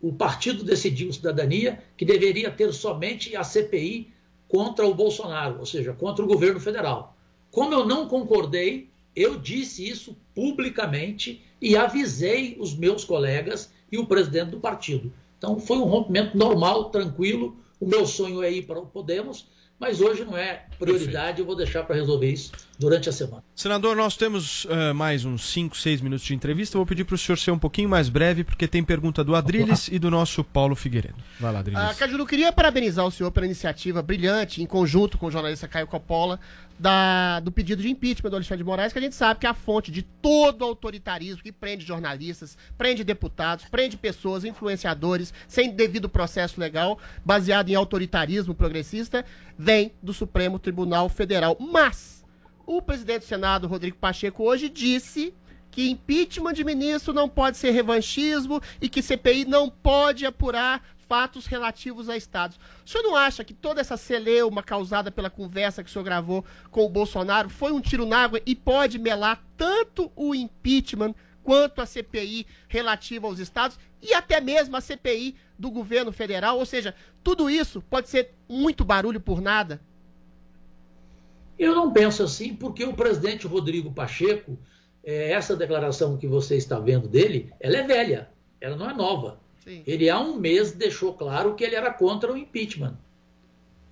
O partido decidiu, cidadania, que deveria ter somente a CPI contra o Bolsonaro, ou seja, contra o governo federal. Como eu não concordei, eu disse isso publicamente e avisei os meus colegas e o presidente do partido. Então foi um rompimento normal, tranquilo. O meu sonho é ir para o Podemos, mas hoje não é prioridade, Perfeito. eu vou deixar para resolver isso durante a semana. Senador, nós temos uh, mais uns 5, 6 minutos de entrevista. Vou pedir para o senhor ser um pouquinho mais breve, porque tem pergunta do Adriles e do nosso Paulo Figueiredo. Vai lá, Adriles. Ah, Cajuru, queria parabenizar o senhor pela iniciativa brilhante, em conjunto com o jornalista Caio Coppola, da, do pedido de impeachment do Alexandre de Moraes, que a gente sabe que é a fonte de todo autoritarismo que prende jornalistas, prende deputados, prende pessoas, influenciadores, sem devido processo legal, baseado em autoritarismo progressista, vem do Supremo Tribunal Federal. Mas o presidente do Senado, Rodrigo Pacheco, hoje disse que impeachment de ministro não pode ser revanchismo e que CPI não pode apurar fatos relativos a estados. O senhor não acha que toda essa celeuma causada pela conversa que o senhor gravou com o Bolsonaro foi um tiro na água e pode melar tanto o impeachment quanto a CPI relativa aos estados e até mesmo a CPI do governo federal? Ou seja, tudo isso pode ser muito barulho por nada? Eu não penso assim, porque o presidente Rodrigo Pacheco, é, essa declaração que você está vendo dele, ela é velha, ela não é nova. Ele há um mês deixou claro que ele era contra o impeachment.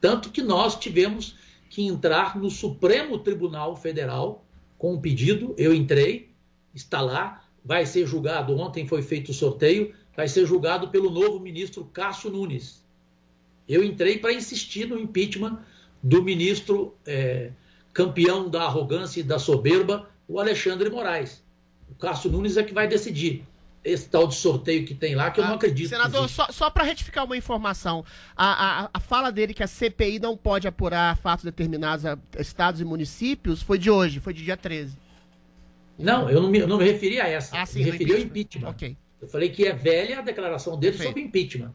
Tanto que nós tivemos que entrar no Supremo Tribunal Federal com um pedido, eu entrei, está lá, vai ser julgado, ontem foi feito o sorteio, vai ser julgado pelo novo ministro Cássio Nunes. Eu entrei para insistir no impeachment do ministro é, campeão da arrogância e da soberba, o Alexandre Moraes. O Cássio Nunes é que vai decidir esse tal de sorteio que tem lá, que eu não ah, acredito. Senador, só, só para retificar uma informação, a, a, a, fala dele que a CPI não pode apurar fatos determinados a estados e municípios foi de hoje, foi de dia 13. Não, eu não me, eu não me referi a essa. Ah, sim, me referi ao impeachment. Okay. Eu falei que é velha a declaração dele Perfeito. sobre impeachment.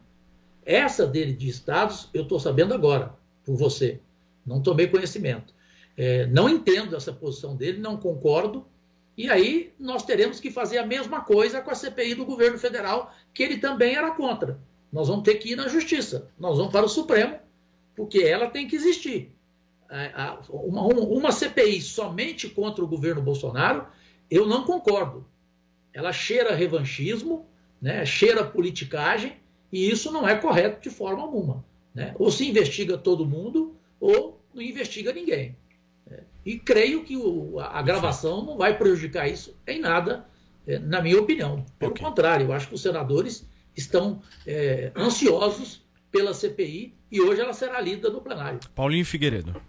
Essa dele de estados, eu estou sabendo agora, por você. Não tomei conhecimento. É, não entendo essa posição dele, não concordo e aí nós teremos que fazer a mesma coisa com a CPI do governo federal, que ele também era contra. Nós vamos ter que ir na justiça, nós vamos para o Supremo, porque ela tem que existir. Uma, uma CPI somente contra o governo Bolsonaro, eu não concordo. Ela cheira revanchismo, né, cheira politicagem, e isso não é correto de forma alguma. Né? Ou se investiga todo mundo, ou não investiga ninguém. E creio que o, a gravação não vai prejudicar isso em nada, é, na minha opinião. Pelo okay. contrário, eu acho que os senadores estão é, ansiosos pela CPI e hoje ela será lida no plenário. Paulinho Figueiredo.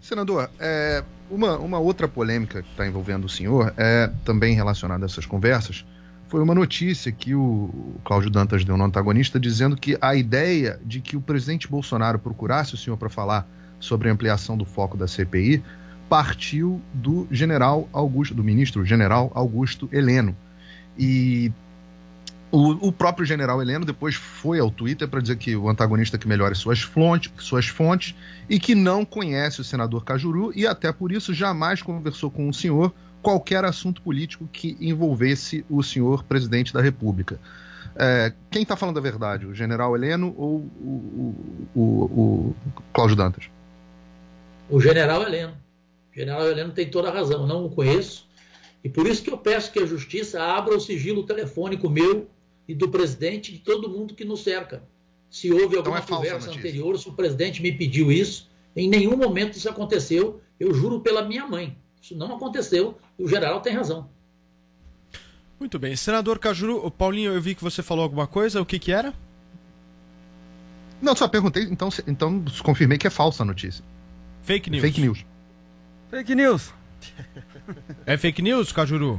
Senador, é, uma, uma outra polêmica que está envolvendo o senhor, é também relacionada a essas conversas, foi uma notícia que o Cláudio Dantas deu no antagonista, dizendo que a ideia de que o presidente Bolsonaro procurasse o senhor para falar sobre a ampliação do foco da CPI partiu do general Augusto, do ministro general Augusto Heleno. E o, o, próprio general Heleno depois foi ao Twitter para dizer que o antagonista que melhore suas fontes, suas fontes e que não conhece o senador Cajuru e até por isso jamais conversou com o senhor qualquer assunto político que envolvesse o senhor presidente da República. É, quem está falando a verdade, o general Heleno ou o, o, o Cláudio Dantas? O general Heleno. O general Heleno tem toda a razão, eu não o conheço. E por isso que eu peço que a justiça abra o sigilo telefônico meu e do presidente e de todo mundo que nos cerca. Se houve alguma é falsa a conversa anterior, se o presidente me pediu isso, em nenhum momento isso aconteceu. Eu juro pela minha mãe. Isso não aconteceu e o general tem razão. Muito bem. Senador Cajuru, Paulinho, eu vi que você falou alguma coisa. O que que era? Não, só perguntei, então, se- então confirmei que é falsa a notícia. Fake news. Fake news. Fake news. É fake news, Cajuru?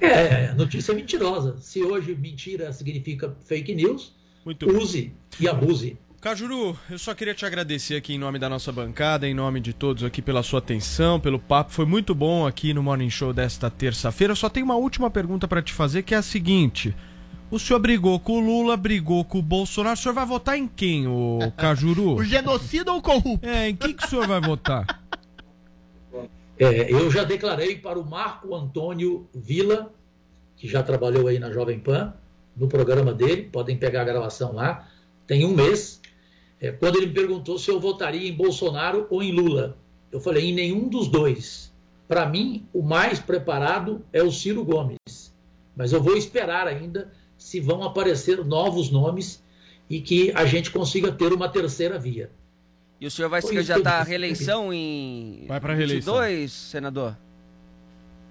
É, notícia mentirosa. Se hoje mentira significa fake news, use e abuse. Cajuru, eu só queria te agradecer aqui em nome da nossa bancada, em nome de todos aqui pela sua atenção, pelo papo. Foi muito bom aqui no Morning Show desta terça-feira. Eu só tenho uma última pergunta para te fazer, que é a seguinte. O senhor brigou com o Lula, brigou com o Bolsonaro. O senhor vai votar em quem, o Cajuru? O genocida ou o corrupto? É, em quem que o senhor vai votar? É, eu já declarei para o Marco Antônio Vila, que já trabalhou aí na Jovem Pan, no programa dele, podem pegar a gravação lá, tem um mês, é, quando ele me perguntou se eu votaria em Bolsonaro ou em Lula. Eu falei, em nenhum dos dois. Para mim, o mais preparado é o Ciro Gomes. Mas eu vou esperar ainda se vão aparecer novos nomes e que a gente consiga ter uma terceira via. E o senhor vai se candidatar à reeleição em Vai reeleição. 22, senador?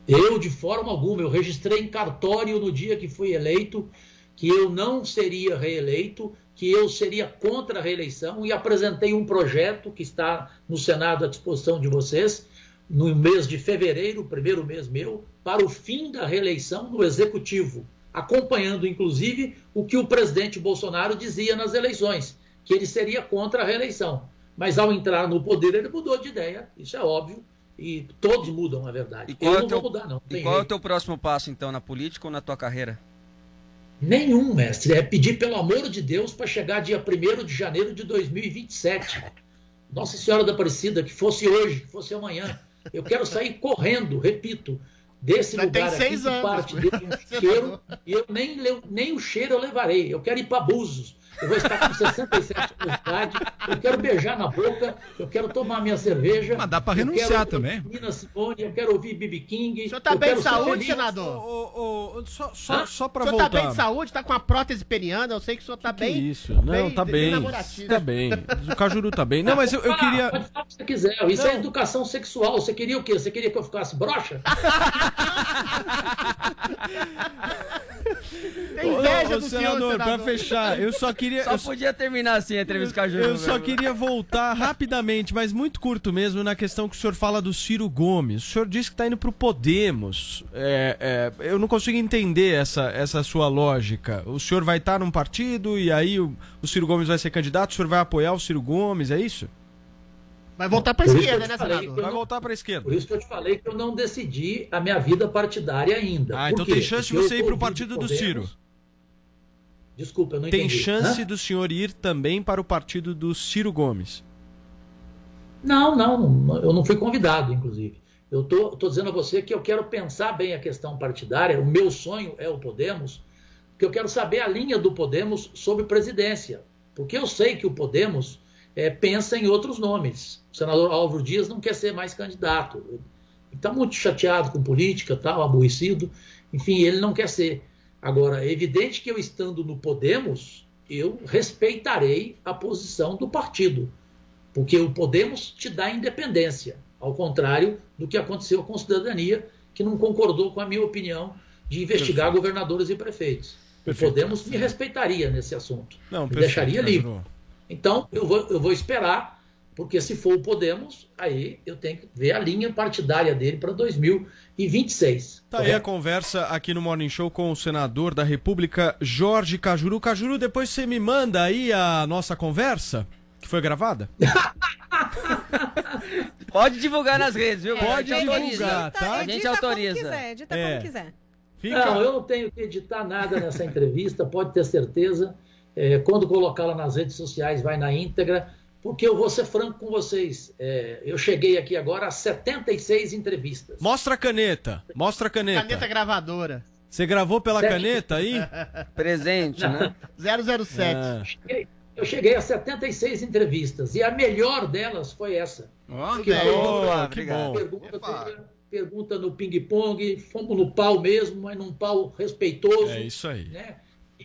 Eu, de forma alguma, eu registrei em cartório no dia que fui eleito que eu não seria reeleito, que eu seria contra a reeleição e apresentei um projeto que está no Senado à disposição de vocês no mês de fevereiro, primeiro mês meu, para o fim da reeleição no Executivo, acompanhando inclusive o que o presidente Bolsonaro dizia nas eleições, que ele seria contra a reeleição. Mas ao entrar no poder, ele mudou de ideia, isso é óbvio, e todos mudam, na verdade. Qual eu é não teu- vou mudar, não. E qual é o jeito. teu próximo passo, então, na política ou na tua carreira? Nenhum, mestre. É pedir, pelo amor de Deus, para chegar dia 1 de janeiro de 2027. Nossa Senhora da Aparecida, que fosse hoje, que fosse amanhã. Eu quero sair correndo, repito, desse Mas lugar aqui seis que anos. parte dele um cheiro, e eu nem, nem o cheiro eu levarei. Eu quero ir para Búzios. Eu vou estar com 67 anos de idade. Eu quero beijar na boca. Eu quero tomar minha cerveja. Mas dá pra eu renunciar quero também. Nina Simone, eu quero ouvir Bibi King. O senhor Tá bem de saúde, senador? só, só, só pra o senhor tá voltar. bem de saúde? Tá com uma prótese peniana? Eu sei que o senhor tá Que bem. isso? Não, tá bem. Tá bem. O Cajuru tá bem. Não, mas eu, eu queria. Pode falar o que você quiser. Isso é educação sexual. Você queria o quê? Você queria que eu ficasse broxa? Tem inveja ô, do senador, senhor, pra senador. fechar, eu só queria. Só eu podia terminar assim a entrevista com a Júlia. Eu só queria voltar rapidamente, mas muito curto mesmo, na questão que o senhor fala do Ciro Gomes. O senhor disse que está indo pro Podemos. É, é, eu não consigo entender essa, essa sua lógica. O senhor vai estar num partido e aí o, o Ciro Gomes vai ser candidato, o senhor vai apoiar o Ciro Gomes, é isso? Vai voltar pra Por isso esquerda, né, falei senador? Vai não- voltar pra esquerda. Por isso que eu te falei que eu não decidi a minha vida partidária ainda. Ah, Por então quê? tem chance de você ir pro ouvindo partido do Podemos. Ciro. Desculpa, eu não Tem entendi. chance Hã? do senhor ir também para o partido do Ciro Gomes. Não, não, eu não fui convidado, inclusive. Eu tô, tô dizendo a você que eu quero pensar bem a questão partidária. O meu sonho é o Podemos, porque eu quero saber a linha do Podemos sobre presidência. Porque eu sei que o Podemos eh, pensa em outros nomes. O senador Álvaro Dias não quer ser mais candidato. Ele está muito chateado com política, tal, aborrecido. Enfim, ele não quer ser. Agora, é evidente que eu estando no Podemos, eu respeitarei a posição do partido. Porque o Podemos te dá independência, ao contrário do que aconteceu com a cidadania, que não concordou com a minha opinião de investigar governadores e prefeitos. Perfeito. O Podemos me respeitaria nesse assunto. Não, me perfeito, deixaria livre. Então, eu vou, eu vou esperar, porque se for o Podemos, aí eu tenho que ver a linha partidária dele para 2026. Tá aí a conversa aqui no Morning Show com o senador da República, Jorge Cajuru. Cajuru, depois você me manda aí a nossa conversa, que foi gravada? Pode divulgar nas redes, viu? Pode A gente autoriza. divulgar, tá? A gente Edita como autoriza. quiser, edita É. como quiser. Não, eu não tenho que editar nada nessa entrevista, pode ter certeza. É, quando colocá-la nas redes sociais, vai na íntegra. Porque eu vou ser franco com vocês. É, eu cheguei aqui agora a 76 entrevistas. Mostra a caneta. Mostra a caneta. Caneta gravadora. Você gravou pela Sete. caneta aí? Presente, né? 007. Ah. Cheguei- Eu cheguei a 76 entrevistas e a melhor delas foi essa. Ó, Que bem. Boa, que bom. pergunta, pergunta no ping-pong, fomos no pau mesmo, mas num pau respeitoso. É isso aí. né?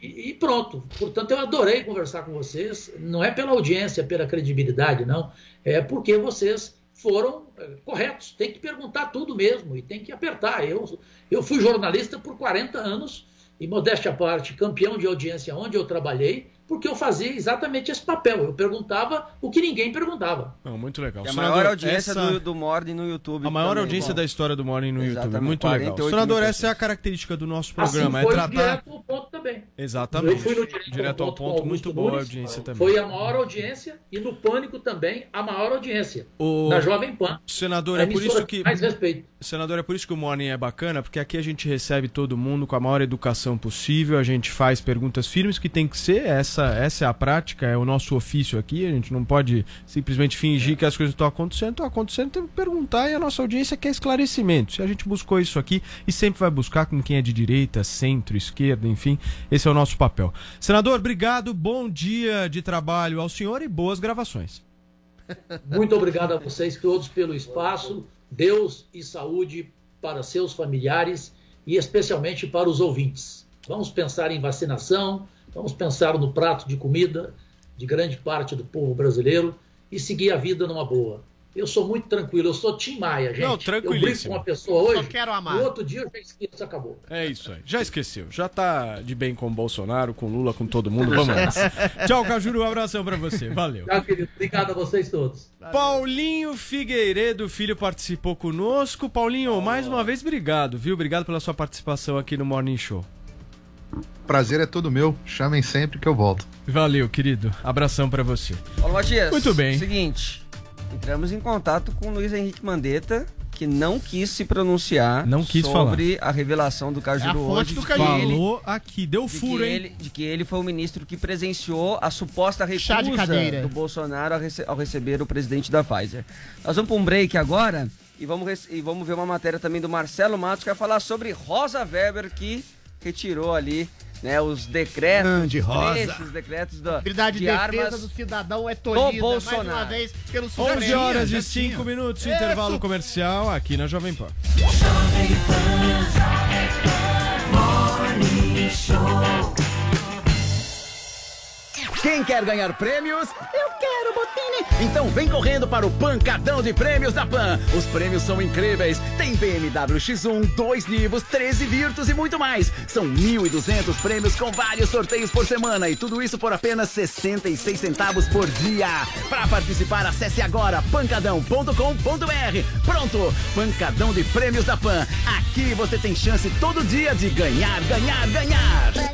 E, pronto. Portanto, eu adorei conversar com vocês. Não é pela audiência, pela credibilidade, não. É porque vocês foram eh, corretos. Tem que perguntar tudo mesmo e tem que apertar. Eu, eu fui jornalista por 40 anos e, modéstia à parte, campeão de audiência onde eu trabalhei, porque eu fazia exatamente esse papel. Eu perguntava o que ninguém perguntava. Não, muito legal. É a Senador, maior audiência essa- do, do Morning no YouTube. A maior também. audiência da história do Morning no YouTube. Exatamente, Muito legal. 48 Senador, essa é a característica do nosso Assim programa. foi é tratar. direto ao ponto também. Exatamente. Eu fui no direto, Direto ao ponto, Augusto muito boa a Nunes. audiência também. Foi a maior audiência e no Pânico também a maior audiência. O- Da Jovem Pan. Senador, é por isso que. Mais respeito. Senador, é por isso que o Morning é bacana, porque aqui a gente recebe todo mundo com a maior educação possível, a gente faz perguntas firmes que tem que ser, essa, essa é a prática, é o nosso ofício aqui, a gente não pode simplesmente fingir que as coisas estão acontecendo, estão acontecendo, tem que perguntar e a nossa audiência quer esclarecimento. Se a gente buscou isso aqui e sempre vai buscar com quem é de direita, centro, esquerda, enfim, esse é o nosso papel. Senador, obrigado, bom dia de trabalho ao senhor e boas gravações. Muito obrigado a vocês todos pelo espaço. Deus e saúde para seus familiares e especialmente para os ouvintes. Vamos pensar em vacinação, vamos pensar no prato de comida de grande parte do povo brasileiro e seguir a vida numa boa. Eu sou muito tranquilo, eu sou Tim Maia, gente. Não, eu brigo tranquilíssimo. com uma pessoa hoje, Só quero amar. no outro dia eu já esqueço, acabou. É isso aí. Já esqueceu. Já tá de bem com o Bolsonaro, com o Lula, com todo mundo. Vamos nessa. Tchau, Cajuru. Um abração pra você. Valeu. Tchau, querido. Obrigado a vocês todos. Paulinho Figueiredo, filho, participou conosco. Paulinho, mais uma vez, obrigado, viu? Obrigado pela sua participação aqui no Morning Show. Prazer é todo meu. Chamem sempre que eu volto. Valeu, querido. Abração pra você. Paulo Matias. Muito bem. Seguinte, entramos em contato com o Luiz Henrique Mandetta, que não quis se pronunciar Não quis sobre a revelação do Cajuru É a fonte hoje. do de Cajuru. Falou aqui, deu de furo, que, hein? ele, de que ele foi o ministro que presenciou a suposta de recusa do Bolsonaro ao, rece- ao receber o presidente da Pfizer. Nós vamos para um break agora e vamos, e vamos ver uma matéria também do Marcelo Matos que vai falar sobre Rosa Weber, que retirou ali né, os decretos, Grande Rosa. esses decretos da, Habilidade de de defesa armas do cidadão é tolhida, mais Bolsonaro. uma vez, pelo 11 Supremo. horas e já 5 tinha. minutos, Isso. intervalo comercial aqui na Jovem Pan. Quem quer ganhar prêmios? Eu quero, Botini! Então vem correndo para o Pancadão de Prêmios da Pan. Os prêmios são incríveis. Tem BMW X1, dois Nivos, 13 Virtus e muito mais. São 1.200 prêmios com vários sorteios por semana e tudo isso por apenas 66 centavos por dia. Para participar, acesse agora pancadão.com.br. Pronto! Pancadão de Prêmios da Pan. Aqui você tem chance todo dia de ganhar, ganhar, ganhar.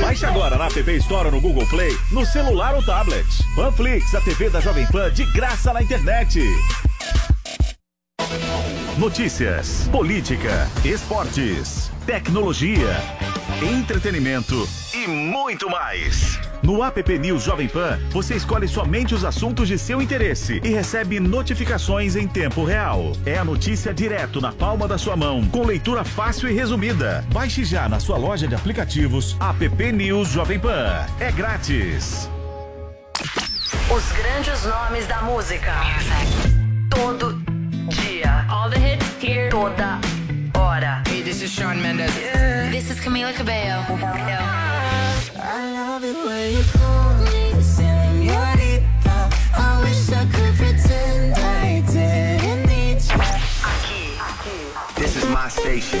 Baixe agora na TV Store no Google Play, no celular ou tablet. Panflix, a TV da Jovem Pan de graça na internet. Notícias, política, esportes, tecnologia, entretenimento e muito mais. No app News Jovem Pan, você escolhe somente os assuntos de seu interesse e recebe notificações em tempo real. É a notícia direto na palma da sua mão, com leitura fácil e resumida. Baixe já na sua loja de aplicativos app News Jovem Pan. É grátis. Os grandes nomes da música. Todo dia. All the hits here. Toda hora. Hey, this is Sean Mendes. This is Camila Cabello. I love it when you call me señorita. I wish I could pretend I didn't need you. This is my station.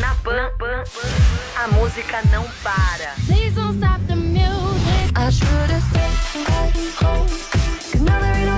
Na Pan, a música não para. Please don't stop the music. I should have stayed back home. Cause now there ain't no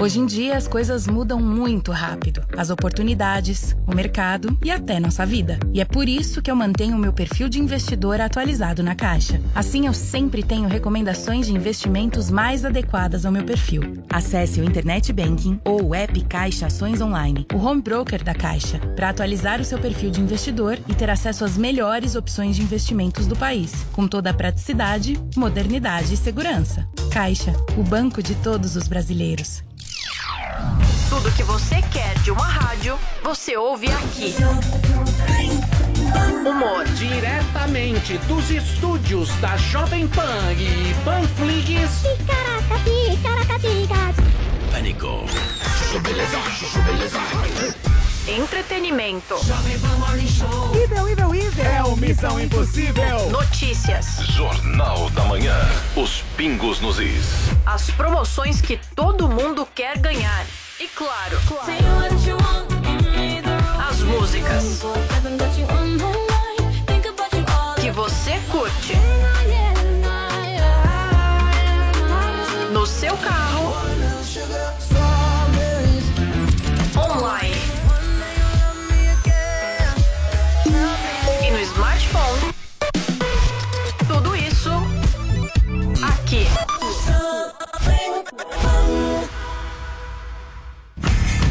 Hoje em dia as coisas mudam muito rápido. As oportunidades, o mercado e até nossa vida. E é por isso que eu mantenho o meu perfil de investidor atualizado na Caixa. Assim eu sempre tenho recomendações de investimentos mais adequadas ao meu perfil. Acesse o Internet Banking ou o app Caixa Ações Online, o home broker da Caixa, para atualizar o seu perfil de investidor e ter acesso às melhores opções de investimentos do país, com toda a praticidade, modernidade e segurança. Caixa, o banco de todos os brasileiros. Tudo que você quer de uma rádio, você ouve aqui. Humor diretamente dos estúdios da Jovem Pan e Panflix. Ticaracatica, caracatica. Pânico. Entretenimento. Nível, nível, nível. É o Missão Impossível. Notícias. Jornal da Manhã. Os pingos nos is. As promoções que todo mundo quer ganhar. E claro, as músicas que você curte.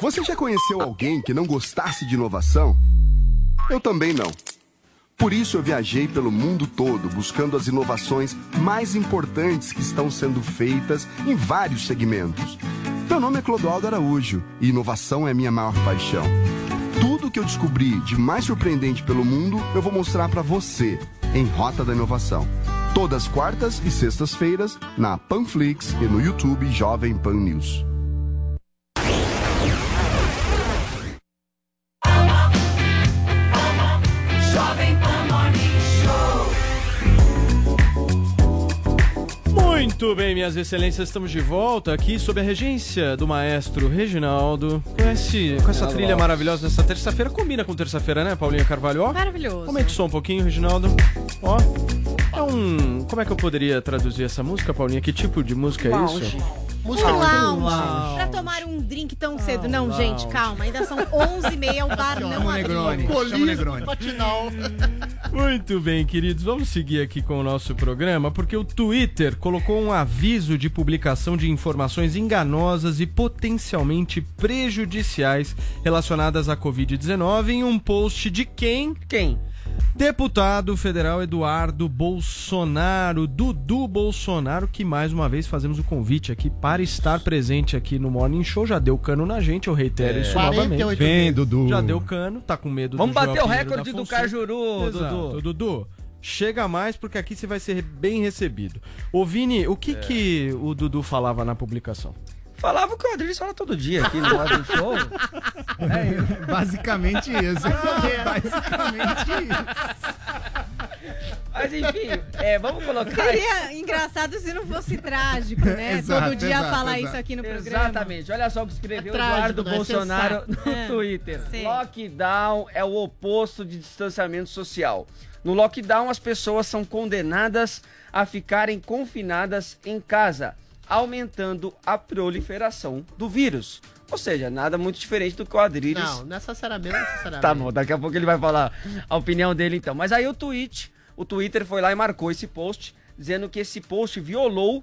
Você já conheceu alguém que não gostasse de inovação? Eu também não. Por isso eu viajei pelo mundo todo buscando as inovações mais importantes que estão sendo feitas em vários segmentos. Meu nome é Clodoaldo Araújo e inovação é minha maior paixão. Tudo que eu descobri de mais surpreendente pelo mundo eu vou mostrar para você em Rota da Inovação. Todas quartas e sextas-feiras na Panflix e no YouTube Jovem Pan News. Muito bem, minhas excelências, estamos de volta aqui sob a regência do maestro Reginaldo. Com, esse, com essa trilha maravilhosa nessa terça-feira. Combina com terça-feira, né, Paulinha Carvalho? Ó, Maravilhoso. Aumente o som um pouquinho, Reginaldo. Ó. É um. Como é que eu poderia traduzir essa música, Paulinha? Que tipo de música é isso? Música Um lounge. lounge. Pra tomar um drink tão cedo. Não, lounge. gente, calma. Ainda são 11h30, o bar não Chama o Negroni. abriu. Negroni. Matinal. Muito bem, queridos, vamos seguir aqui com o nosso programa, porque o Twitter colocou um aviso de publicação de informações enganosas e potencialmente prejudiciais relacionadas à Covid-19 em um post de quem? Quem? Deputado federal Eduardo Bolsonaro, Dudu Bolsonaro, que mais uma vez fazemos o convite aqui para estar presente aqui no Morning Show. Já deu cano na gente, eu reitero É. isso 48 novamente. Vem, Dudu. Já deu cano, tá com medo Vamos do bater o Pinheiro recorde do. Cajuru, Exato. Dudu. Dudu, chega mais porque aqui você vai ser bem recebido. Ô Vini, o que É. que o Dudu falava na publicação? Falava o que o Adriles fala todo dia aqui no lado do show. É, Basicamente isso. Basicamente isso. Mas enfim, é, vamos colocar. Seria engraçado se não fosse trágico, né? Exato, Todo dia exato, falar exato. isso aqui no programa. Exatamente. Olha só o que escreveu É trágico, Eduardo não é Bolsonaro sensato. no É. Twitter. Sim. Lockdown é o oposto de distanciamento social. No lockdown, as pessoas são condenadas a ficarem confinadas em casa, aumentando a proliferação do vírus. Ou seja, nada muito diferente do que o Adriles Não, necessariamente, necessariamente. Tá bom, daqui a pouco ele vai falar a opinião dele então. Mas aí o tweet, o Twitter foi lá e marcou esse post, dizendo que esse post violou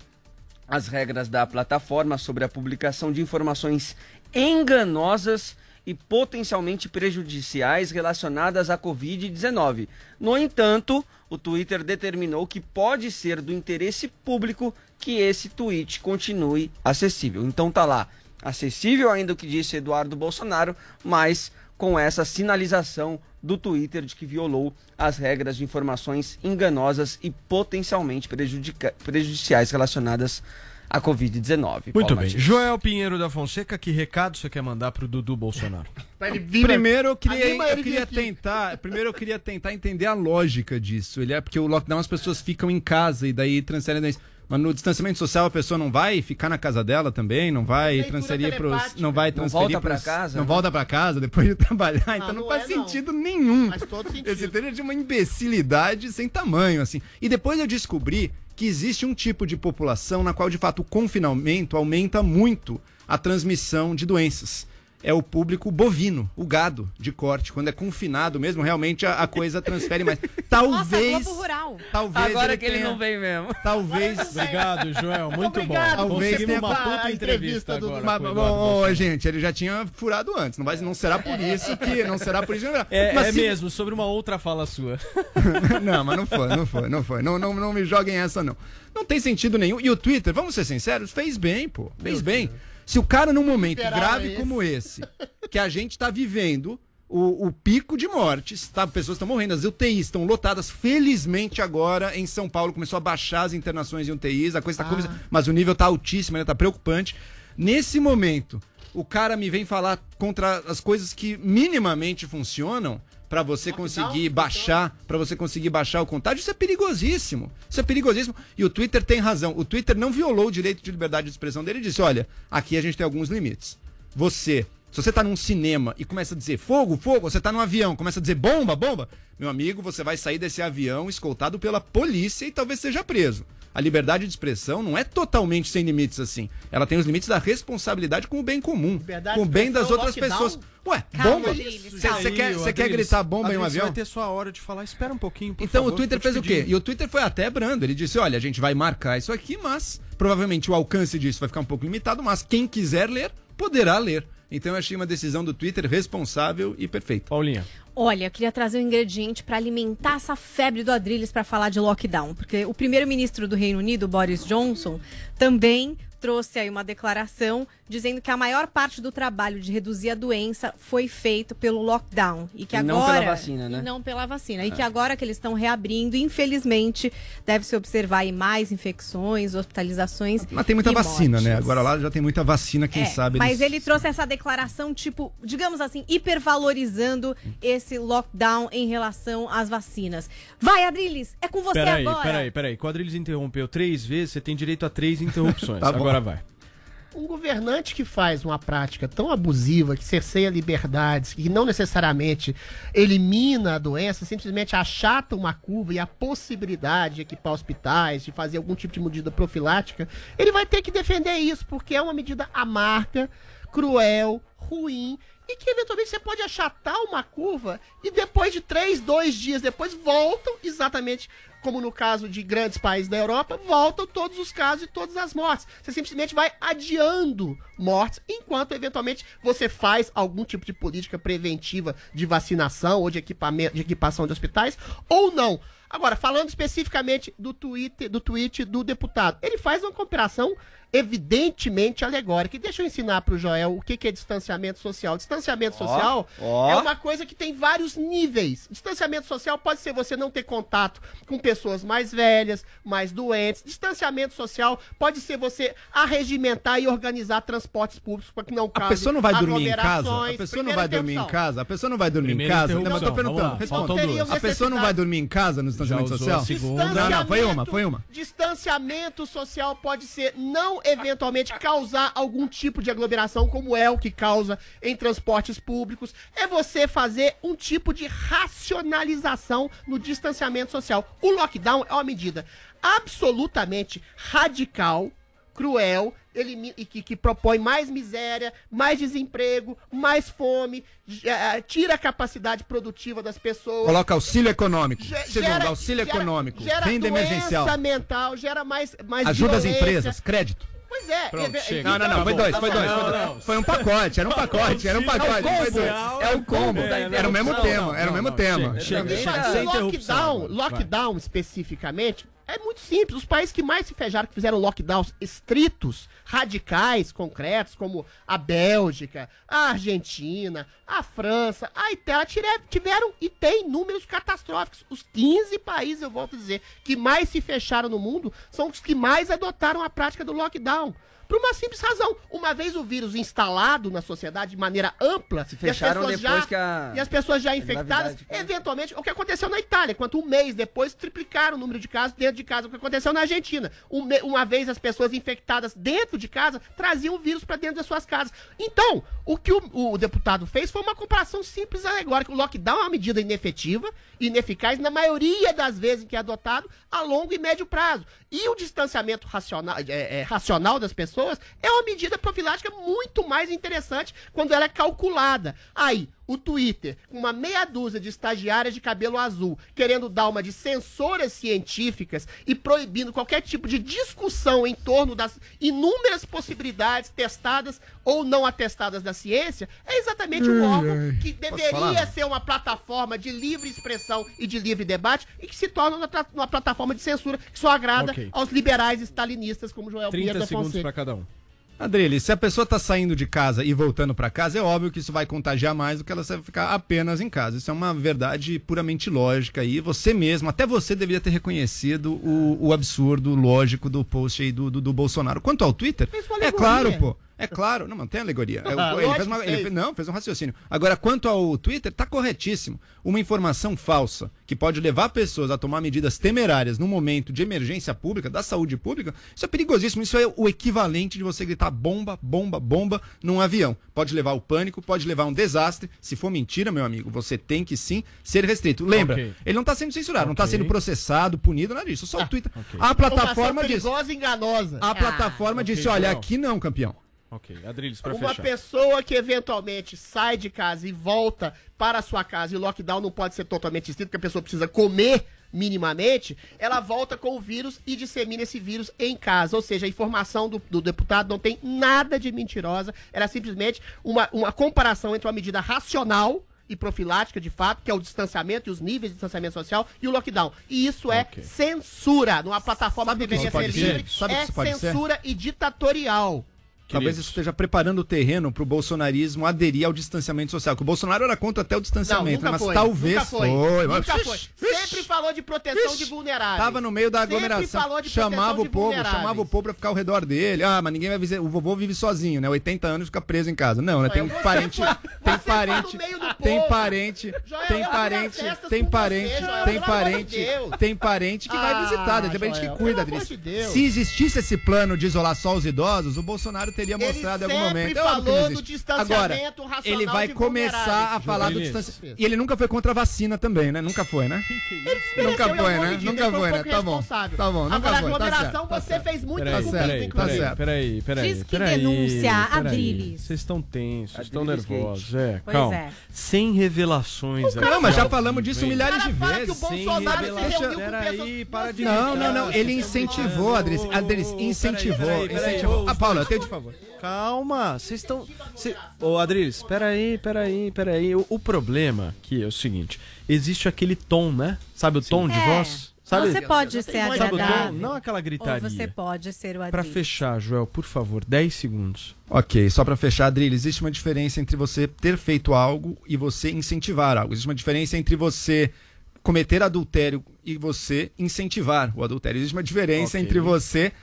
as regras da plataforma sobre a publicação de informações enganosas e potencialmente prejudiciais relacionadas à Covid-19. No entanto, o Twitter determinou que pode ser do interesse público que esse tweet continue acessível. Então tá lá, acessível ainda o que disse Eduardo Bolsonaro, mas com essa sinalização do Twitter de que violou as regras de informações enganosas e potencialmente prejudiciais relacionadas à Covid-19. Muito Paulo bem. Matias. Joel Pinheiro da Fonseca, que recado você quer mandar pro Dudu Bolsonaro? Pra ele vir Primeiro eu queria, Anima eu queria tentar, primeiro eu queria tentar entender a lógica disso. Ele é porque o lockdown as pessoas ficam em casa e daí transferem daí. Mas no distanciamento social a pessoa não vai ficar na casa dela também, não vai Leitura transferir pros, telepática. não vai Não transferir pros- casa, não né? volta pra casa depois de trabalhar, então não, não faz é, não. sentido nenhum. Faz todo sentido. Esse treino de uma imbecilidade sem tamanho, assim. E depois eu descobri que existe um tipo de população na qual, de fato, o confinamento aumenta muito a transmissão de doenças. É o público bovino, o gado de corte. Quando é confinado mesmo, realmente a, a coisa transfere mais. Nossa, Talvez. Globo Rural. talvez Agora que ele tenha- não vem mesmo. Talvez. Obrigado, Joel. Muito Obrigado, bom. talvez Conseguimos tenha uma puta entrevista entrevista do- agora. Mas, bom, Bolsonaro. gente, ele já tinha furado antes. Não, vai, não será por isso que. Não será por isso que. É, Mas é se- mesmo, sobre uma outra fala sua. não, mas não foi, não foi, não foi. Não, não, não me joguem essa, não. Não tem sentido nenhum. E o Twitter, vamos ser sinceros, fez bem, pô. Fez bem. Se o cara, num momento Esperava grave esse. como esse, que a gente tá vivendo o, o pico de mortes, tá? Pessoas estão morrendo, as UTIs estão lotadas. Felizmente agora em São Paulo começou a baixar as internações em UTIs, a coisa tá começando, mas o nível tá altíssimo, ainda tá preocupante. Nesse momento, o cara me vem falar contra as coisas que minimamente funcionam pra você conseguir baixar, para você conseguir baixar o contágio, isso é perigosíssimo. Isso é perigosíssimo. E o Twitter tem razão. O Twitter não violou o direito de liberdade de expressão dele e disse: "Olha, aqui a gente tem alguns limites. Você se você tá num cinema e começa a dizer fogo, fogo, você tá num avião, começa a dizer bomba, bomba, meu amigo, você vai sair desse avião escoltado pela polícia e talvez seja preso. A liberdade de expressão não é totalmente sem limites assim. Ela tem os limites da responsabilidade com o bem comum, Liberdade com o bem das outras lockdown? pessoas. Ué, Calma, bomba? Você quer, quer gritar bomba em um avião? Você vai ter sua hora de falar. Espera um pouquinho, por Então favor, o Twitter fez o quê? E o Twitter foi até brando. Ele disse: olha, a gente vai marcar isso aqui, mas provavelmente o alcance disso vai ficar um pouco limitado, mas quem quiser ler, poderá ler. Então eu achei uma decisão do Twitter responsável e perfeita. Paulinha. Olha, eu queria trazer um ingrediente para alimentar essa febre do Adrilles para falar de lockdown, porque o primeiro-ministro do Reino Unido, Boris Johnson, também trouxe aí uma declaração dizendo que a maior parte do trabalho de reduzir a doença foi feito pelo lockdown e que E não agora pela vacina, né? e não pela vacina e É. que agora que eles estão reabrindo, infelizmente, deve se observar aí mais infecções, hospitalizações. Mas tem muita e vacina, né? mortes. Agora lá já tem muita vacina, quem É, sabe. Mas eles- ele trouxe essa declaração, tipo, digamos assim, hipervalorizando esse lockdown em relação às vacinas. Vai, Adriles, é com você Peraí, agora. peraí, peraí. Quadrilhos interrompeu três vezes, você tem direito a três interrupções. Tá. Agora vai. Um governante que faz uma prática tão abusiva, que cerceia liberdades, que não necessariamente elimina a doença, simplesmente achata uma curva e a possibilidade de equipar hospitais, de fazer algum tipo de medida profilática, ele vai ter que defender isso, porque é uma medida amarga, cruel, ruim e que eventualmente você pode achatar uma curva e depois de três, dois dias depois voltam exatamente como no caso de grandes países da Europa, voltam todos os casos e todas as mortes. Você simplesmente vai adiando mortes, enquanto eventualmente você faz algum tipo de política preventiva de vacinação ou de equipamento, de equipação de hospitais, ou não. Agora, falando especificamente do tweet, do tweet do deputado, ele faz uma comparação evidentemente alegórica. E deixa eu ensinar para o Joel o que, que é distanciamento social. Distanciamento social ó. é uma coisa que tem vários níveis. Distanciamento social pode ser você não ter contato com pessoas mais velhas, mais doentes. Distanciamento social pode ser você arregimentar e organizar transportes públicos para que não A cause pessoa não vai dormir em casa? A pessoa não vai dormir em casa? A pessoa não vai dormir em casa? Não, mas eu tô perguntando. responda. A pessoa não vai dormir em casa no distanciamento social? a segunda. Não, não, foi uma, foi uma. Distanciamento social pode ser não eventualmente causar algum tipo de aglomeração, como é o que causa em transportes públicos. É você fazer um tipo de racionalização no distanciamento social. O lockdown é uma medida absolutamente radical, cruel, elimi- e que, que propõe mais miséria, mais desemprego, mais fome, eh, tira a capacidade produtiva das pessoas. Coloca auxílio econômico. Ge- Segundo, auxílio gera- econômico. Gera Renda emergencial. mental, gera mais, mais Ajuda as empresas, crédito. Pois é. Pronto, é- chega. Não, não, não, foi dois, foi dois, foi dois. Foi um pacote, era um pacote, era um pacote. É o combo. Era o mesmo tema, era o mesmo tema. Chega, chega, lockdown, lockdown especificamente, é muito simples. Os países que mais se fecharam, que fizeram lockdowns estritos, radicais, concretos, como a Bélgica, a Argentina, a França, a Itália, tiveram e tem números catastróficos. Os 15 países, eu volto a dizer, que mais se fecharam no mundo são os que mais adotaram a prática do lockdown. Por uma simples razão. Uma vez o vírus instalado na sociedade de maneira ampla, se fecharam depois já, que a- e as pessoas já infectadas, eventualmente, o que aconteceu na Itália, quanto um mês depois triplicaram o número de casos dentro de casa, o que aconteceu na Argentina. Um uma vez as pessoas infectadas dentro de casa traziam o vírus para dentro das suas casas. Então, o que o, o deputado fez foi uma comparação simples e alegórica. O lockdown é uma medida inefetiva, ineficaz, na maioria das vezes em que é adotado, a longo e médio prazo. E o distanciamento racional, é, é, racional das pessoas é uma medida profilática muito mais interessante quando ela é calculada. Aí, o Twitter, com uma meia dúzia de estagiárias de cabelo azul, querendo dar uma de censoras científicas e proibindo qualquer tipo de discussão em torno das inúmeras possibilidades testadas ou não atestadas da ciência, é exatamente um Ai, órgão que deveria ser uma plataforma de livre expressão e de livre debate e que se torna uma, uma plataforma de censura que só agrada Ok. aos liberais stalinistas como Joel 30 Pinheiro da segundos Fonseca. pra cada um. Adrilho, se a pessoa tá saindo de casa e voltando pra casa, é óbvio que isso vai contagiar mais do que ela vai ficar apenas em casa. Isso é uma verdade puramente lógica e você mesmo, até você deveria ter reconhecido o, o absurdo lógico do post aí do, do, do Bolsonaro. Quanto ao Twitter, é claro, pô. É claro, não, não tem alegoria. É, Ah, ele fez uma- ele fez. não, fez um raciocínio. Agora, quanto ao Twitter, tá corretíssimo. Uma informação falsa que pode levar pessoas a tomar medidas temerárias num momento de emergência pública, da saúde pública, isso é perigosíssimo. Isso é o equivalente de você gritar bomba, bomba, bomba num avião. Pode levar ao pânico, pode levar a um desastre. Se for mentira, meu amigo, você tem que sim ser restrito. Lembra, Ok. ele não tá sendo censurado, não tá Ok. sendo processado, punido, nada disso. Só o Twitter. A Informação plataforma disse. enganosa. A plataforma ok, disse: olha, Joel. aqui não, campeão. Ok, Adriles, pra Uma fechar. pessoa que eventualmente sai de casa e volta para a sua casa e o lockdown não pode ser totalmente estrito, porque a pessoa precisa comer minimamente, ela volta com o vírus e dissemina esse vírus em casa. Ou seja, a informação do, do deputado não tem nada de mentirosa, era simplesmente uma, uma comparação entre uma medida racional e profilática, de fato, que é o distanciamento e os níveis de distanciamento social e o lockdown. E isso é Ok. censura. Numa plataforma que deveria ser livre, é pode ser? censura e ditatorial. Talvez isso esteja preparando o terreno para o bolsonarismo aderir ao distanciamento social. Que o Bolsonaro era contra até o distanciamento, Não, nunca né? mas foi, talvez nunca foi, foi. nunca foi. Sempre falou de proteção de vulneráveis. Tava no meio da Sempre aglomeração. falou de proteção Chamava de o povo, vulneráveis. chamava o povo pra ficar ao redor dele. Ah, mas ninguém vai visitar. O vovô vive sozinho, né? 80 anos e fica preso em casa. Não, né? Tem Você parente. Tem parente. Tem parente. Tem parente. Tem parente. Tem parente. Tem parente que vai Ah, visitar. Tem parente que cuida, Deus. Se existisse esse plano de isolar só os idosos, o Bolsonaro teria Ele mostrado em algum sempre momento. É que falou do distanciamento Agora, racional ele vai de começar a falar do Joelis. distanciamento. E ele nunca foi contra a vacina também, né? Nunca foi, né? Ele Nunca foi, né? medida, Nunca ele foi um né? Tá bom. Tá bom, nunca Agora, foi. a Tá aglomeração certo, você fez muito Peraí, comigo, peraí, inclusive. peraí, peraí, peraí, Diz que peraí, denúncia, peraí. Adriles. Vocês estão tensos, estão Adriles nervosos. É, Pois calma. é. Sem revelações. Mas já falamos disso milhares de Fala que o vezes. Sem revelações. Peraí, para de Não, não, não. Ele incentivou, Adris. Adris, incentivou. peraí, peraí, incentivou. Ah, Paula, eu tenho de favor. Calma, vocês estão. Cê... Ô, Adriles, peraí, peraí, peraí. O, o problema aqui é o seguinte: existe aquele tom, né? Sabe o tom de É. voz? Sabe, Você pode ser sabe o tom? agradável. Não aquela Ou gritaria. você pode ser o Pra Adriles. fechar, Joel, por favor, 10 segundos. Ok, só pra fechar, Adrilho, existe uma diferença entre você ter feito algo e você incentivar algo. Existe uma diferença entre você cometer adultério e você incentivar o adultério. Existe uma diferença Ok. entre você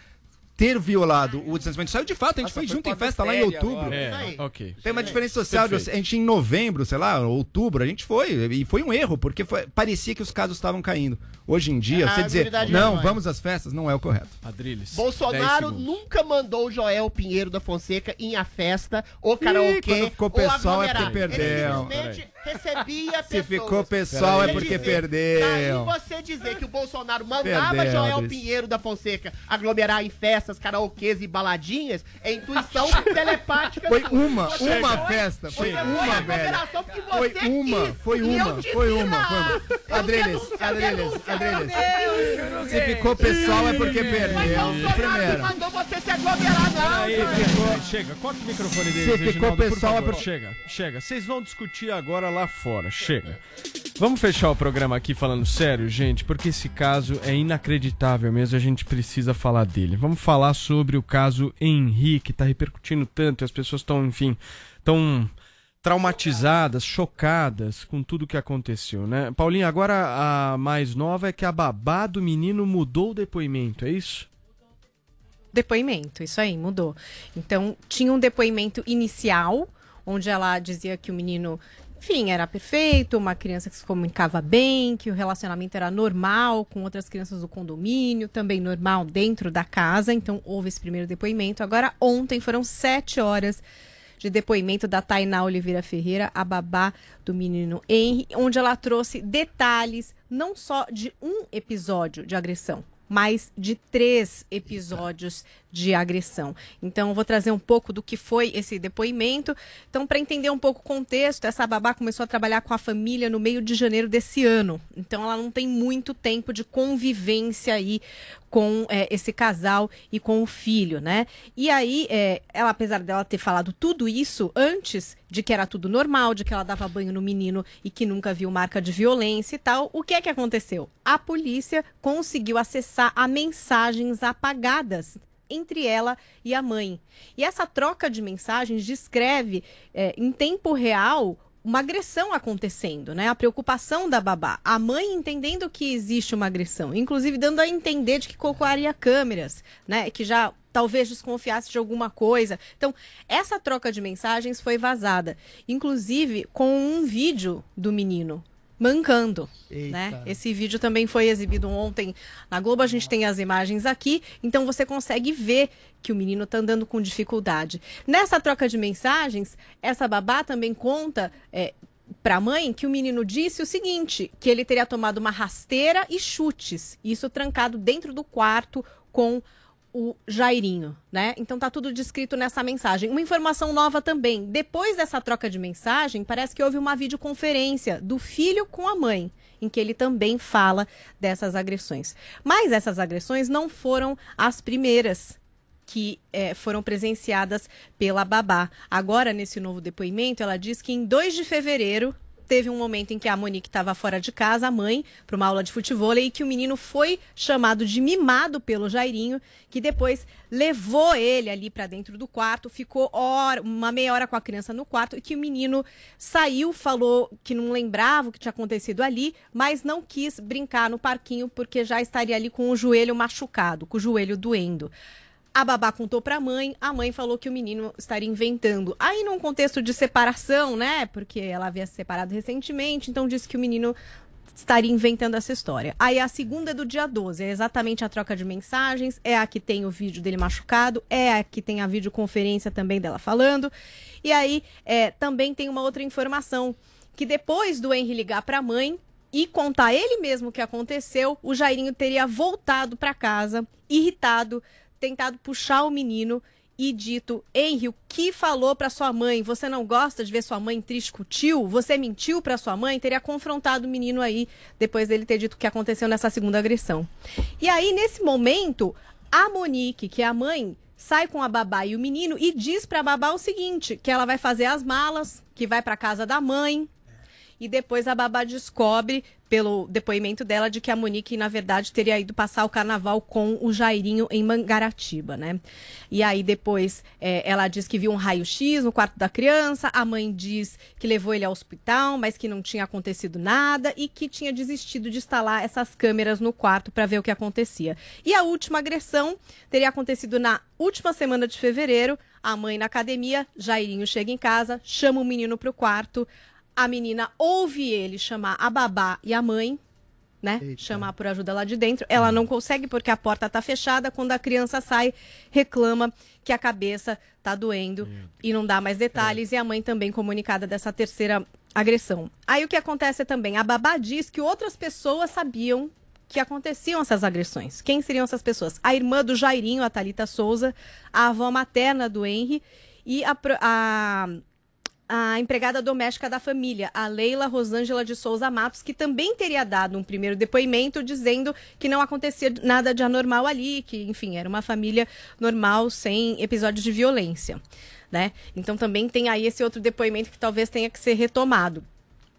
ter violado o distanciamento social. De fato, a gente foi junto em festa lá em outubro. É, ok. Tem uma diferença social. de Perfeito. a gente em novembro, sei lá, outubro, a gente foi. E foi um erro, porque foi- parecia que os casos estavam caindo. Hoje em dia, Ah, você a dizer, não, não é. vamos às festas, não é o correto. Adriles. 10 Bolsonaro nunca mandou o Joel Pinheiro da Fonseca em a festa, ou Ih, karaokê, quando ficou ou pessoal é porque Ele perdeu. simplesmente recebia Se pessoas. ficou pessoal é porque dizer, perdeu. Daí você dizer que o Bolsonaro mandava Perdeu, Joel Adris. Pinheiro da Fonseca aglomerar em festas, karaokês e baladinhas é intuição telepática Foi uma, uma festa, foi uma, velho. aglomeração porque Foi uma, quis, foi uma, foi uma, não. foi uma. Adriles. meu Deus. Se ficou pessoal é porque Mas perdeu. Bolsonaro Primeiro. mandou você se aglomerar, não. Ficou- Chega, corta o microfone dele. Se ficou pessoal, é por- Chega, chega. Vocês vão discutir agora lá fora. Chega. Vamos fechar o programa aqui falando sério, gente, porque esse caso é inacreditável mesmo. A gente precisa falar dele. Vamos falar sobre o caso Henrique, tá repercutindo tanto. As pessoas estão, enfim, tão traumatizadas, chocadas com tudo que aconteceu, né? Paulinha, agora a mais nova é que a babá do menino mudou o depoimento, é isso? Depoimento, isso aí, mudou. Então, tinha um depoimento inicial, onde ela dizia que o menino, enfim, era perfeito, uma criança que se comunicava bem, que o relacionamento era normal com outras crianças do condomínio, também normal dentro da casa. Então, houve esse primeiro depoimento. Agora, ontem foram sete horas de depoimento da Tainá Oliveira Ferreira, a babá do menino Henry, onde ela trouxe detalhes não só de um episódio de agressão, mas de três episódios de agressão. Então, vou trazer um pouco do que foi esse depoimento. Então, para entender um pouco o contexto, essa babá começou a trabalhar com a família no meio de janeiro desse ano. Então, ela não tem muito tempo de convivência aí com é, esse casal e com o filho, né? E aí, é, ela, apesar dela ter falado tudo isso antes de que era tudo normal, de que ela dava banho no menino e que nunca viu marca de violência e tal, o que é que aconteceu? A polícia conseguiu acessar a mensagens apagadas entre ela e a mãe. E essa troca de mensagens descreve é, em tempo real uma agressão acontecendo, né? A preocupação da babá. A mãe entendendo que existe uma agressão, inclusive dando a entender de que colocaria câmeras, né? Que já talvez desconfiasse de alguma coisa. Então, essa troca de mensagens foi vazada, inclusive com um vídeo do menino mancando, né? Esse vídeo também foi exibido ontem na Globo, a gente tem as imagens aqui, então você consegue ver que o menino tá andando com dificuldade. Nessa troca de mensagens, essa babá também conta é, para a mãe que o menino disse o seguinte, que ele teria tomado uma rasteira e chutes, isso trancado dentro do quarto com o Jairinho, né? Então tá tudo descrito nessa mensagem. Uma informação nova também. Depois dessa troca de mensagem, parece que houve uma videoconferência do filho com a mãe, em que ele também fala dessas agressões. Mas essas agressões não foram as primeiras que eh, foram presenciadas pela babá. Agora, nesse novo depoimento, ela diz que em 2 de fevereiro teve um momento em que a Monique estava fora de casa, a mãe, para uma aula de futebol, e que o menino foi chamado de mimado pelo Jairinho, que depois levou ele ali para dentro do quarto, ficou hora, uma meia hora com a criança no quarto, e que o menino saiu, falou que não lembrava o que tinha acontecido ali, mas não quis brincar no parquinho porque já estaria ali com o joelho machucado, com o joelho doendo. A babá contou pra mãe, a mãe falou que o menino estaria inventando. Aí, num contexto de separação, né? Porque ela havia se separado recentemente, então disse que o menino estaria inventando essa história. Aí a segunda é do dia 12, é exatamente a troca de mensagens, é a que tem o vídeo dele machucado, é a que tem a videoconferência também dela falando. E aí é, também tem uma outra informação, que depois do Henry ligar pra mãe, e contar ele mesmo o que aconteceu, o Jairinho teria voltado para casa, irritado, tentado puxar o menino e dito: Henry, o que falou para sua mãe? Você não gosta de ver sua mãe triste com o tio? Você mentiu para sua mãe? Teria confrontado o menino aí depois dele ter dito o que aconteceu nessa segunda agressão. E aí, nesse momento, a Monique, que é a mãe, sai com a babá e o menino e diz pra babá o seguinte: que ela vai fazer as malas, que vai pra casa da mãe, e depois a babá descobre, pelo depoimento dela, de que a Monique, na verdade, teria ido passar o carnaval com o Jairinho em Mangaratiba, né? E aí depois é, ela diz que viu um raio-x no quarto da criança, a mãe diz que levou ele ao hospital, mas que não tinha acontecido nada e que tinha desistido de instalar essas câmeras no quarto para ver o que acontecia. E a última agressão teria acontecido na última semana de fevereiro. A mãe na academia, Jairinho chega em casa, chama o menino pro quarto. A menina ouve ele chamar a babá e a mãe, né? Chamar por ajuda lá de dentro. Ela não consegue porque a porta tá fechada. Quando a criança sai, reclama que a cabeça tá doendo e não dá mais detalhes. E a mãe também comunicada dessa terceira agressão. Aí o que acontece também? A babá diz que outras pessoas sabiam que aconteciam essas agressões. Quem seriam essas pessoas? A irmã do Jairinho, a Thalita Souza, a avó materna do Henry e a, a a empregada doméstica da família, a Leila Rosângela de Souza Matos, que também teria dado um primeiro depoimento dizendo que não acontecia nada de anormal ali, que, enfim, era uma família normal, sem episódios de violência, né? Então também tem aí esse outro depoimento que talvez tenha que ser retomado.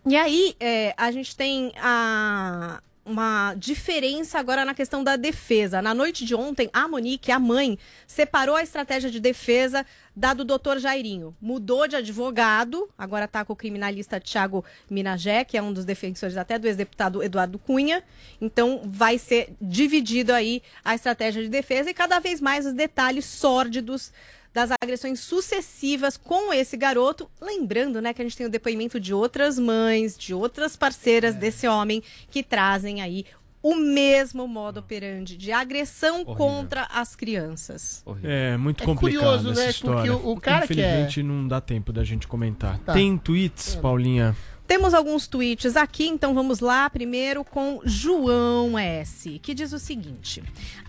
E aí, é, a gente tem a, uma diferença agora na questão da defesa. Na noite de ontem, a Monique, a mãe, separou a estratégia de defesa da do doutor Jairinho. Mudou de advogado, agora está com o criminalista Tiago Minagé, que é um dos defensores até do ex-deputado Eduardo Cunha. Então, vai ser dividido aí a estratégia de defesa e cada vez mais os detalhes sórdidos das agressões sucessivas com esse garoto. Lembrando, né, que a gente tem o depoimento de outras mães, de outras parceiras desse homem que trazem aí o mesmo modo operandi de agressão contra as crianças. É muito É complicado curioso, essa né? história. Porque o- o cara que Infelizmente não dá tempo da gente comentar. Tá. Tem tweets, Paulinha? Temos alguns tweets aqui, então vamos lá. Primeiro com João S, que diz o seguinte: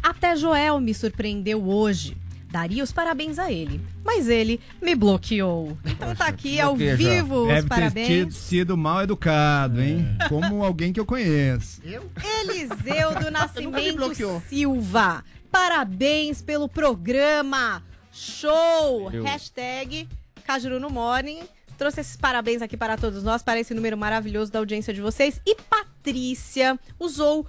Até Joel me surpreendeu hoje. Daria os parabéns a ele, mas ele me bloqueou. Então tá aqui ao vivo os Deve ter parabéns. tido- sido mal educado, hein? Como alguém que eu conheço. Eliseu do Nascimento bloqueou. Silva. Parabéns pelo programa. Show! Valeu. Hashtag Cajuru no Morning. Trouxe esses parabéns aqui para todos nós, para esse número maravilhoso da audiência de vocês. E Patrícia usou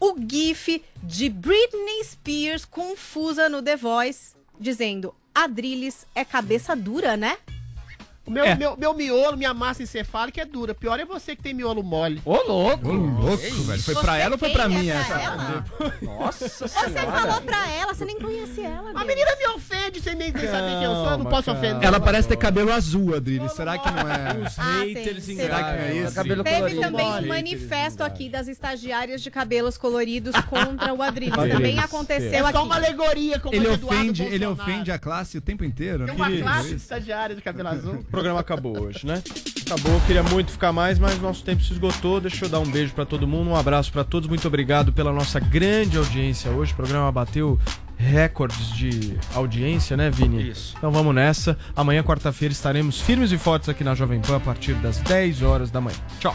o GIF de Britney Spears confusa no The Voice, dizendo: Adriles é cabeça dura, né? Meu, É. meu, meu miolo, minha massa encefálica é dura. Pior é você que tem miolo mole. Ô, louco! Ô, louco, velho. Foi pra ela ou foi pra mim É essa? ela? Nossa Você senhora. falou pra ela, você nem conhece ela. A menina me ofende sem nem saber quem eu sou, eu não posso calma. ofender. Ela parece ter cabelo azul, Adriles. Será que não é? Os Ah, haters tem. Será que não é esse? Cabelo Teve colorido. também um manifesto aqui das estagiárias de cabelos coloridos contra o Adriles. Adriles, Também é. aconteceu É aqui. só uma alegoria como Ele o Eduardo ofende, ele ofende a classe o tempo inteiro. Tem uma classe isso. estagiária de cabelo azul. O programa acabou hoje, né? Acabou, queria muito ficar mais, mas nosso tempo se esgotou. Deixa eu dar um beijo pra todo mundo, um abraço pra todos. Muito obrigado pela nossa grande audiência hoje. O programa bateu recordes de audiência, né, Vini? Isso. Então vamos nessa. Amanhã, quarta-feira, estaremos firmes e fortes aqui na Jovem Pan a partir das 10 horas da manhã. Tchau.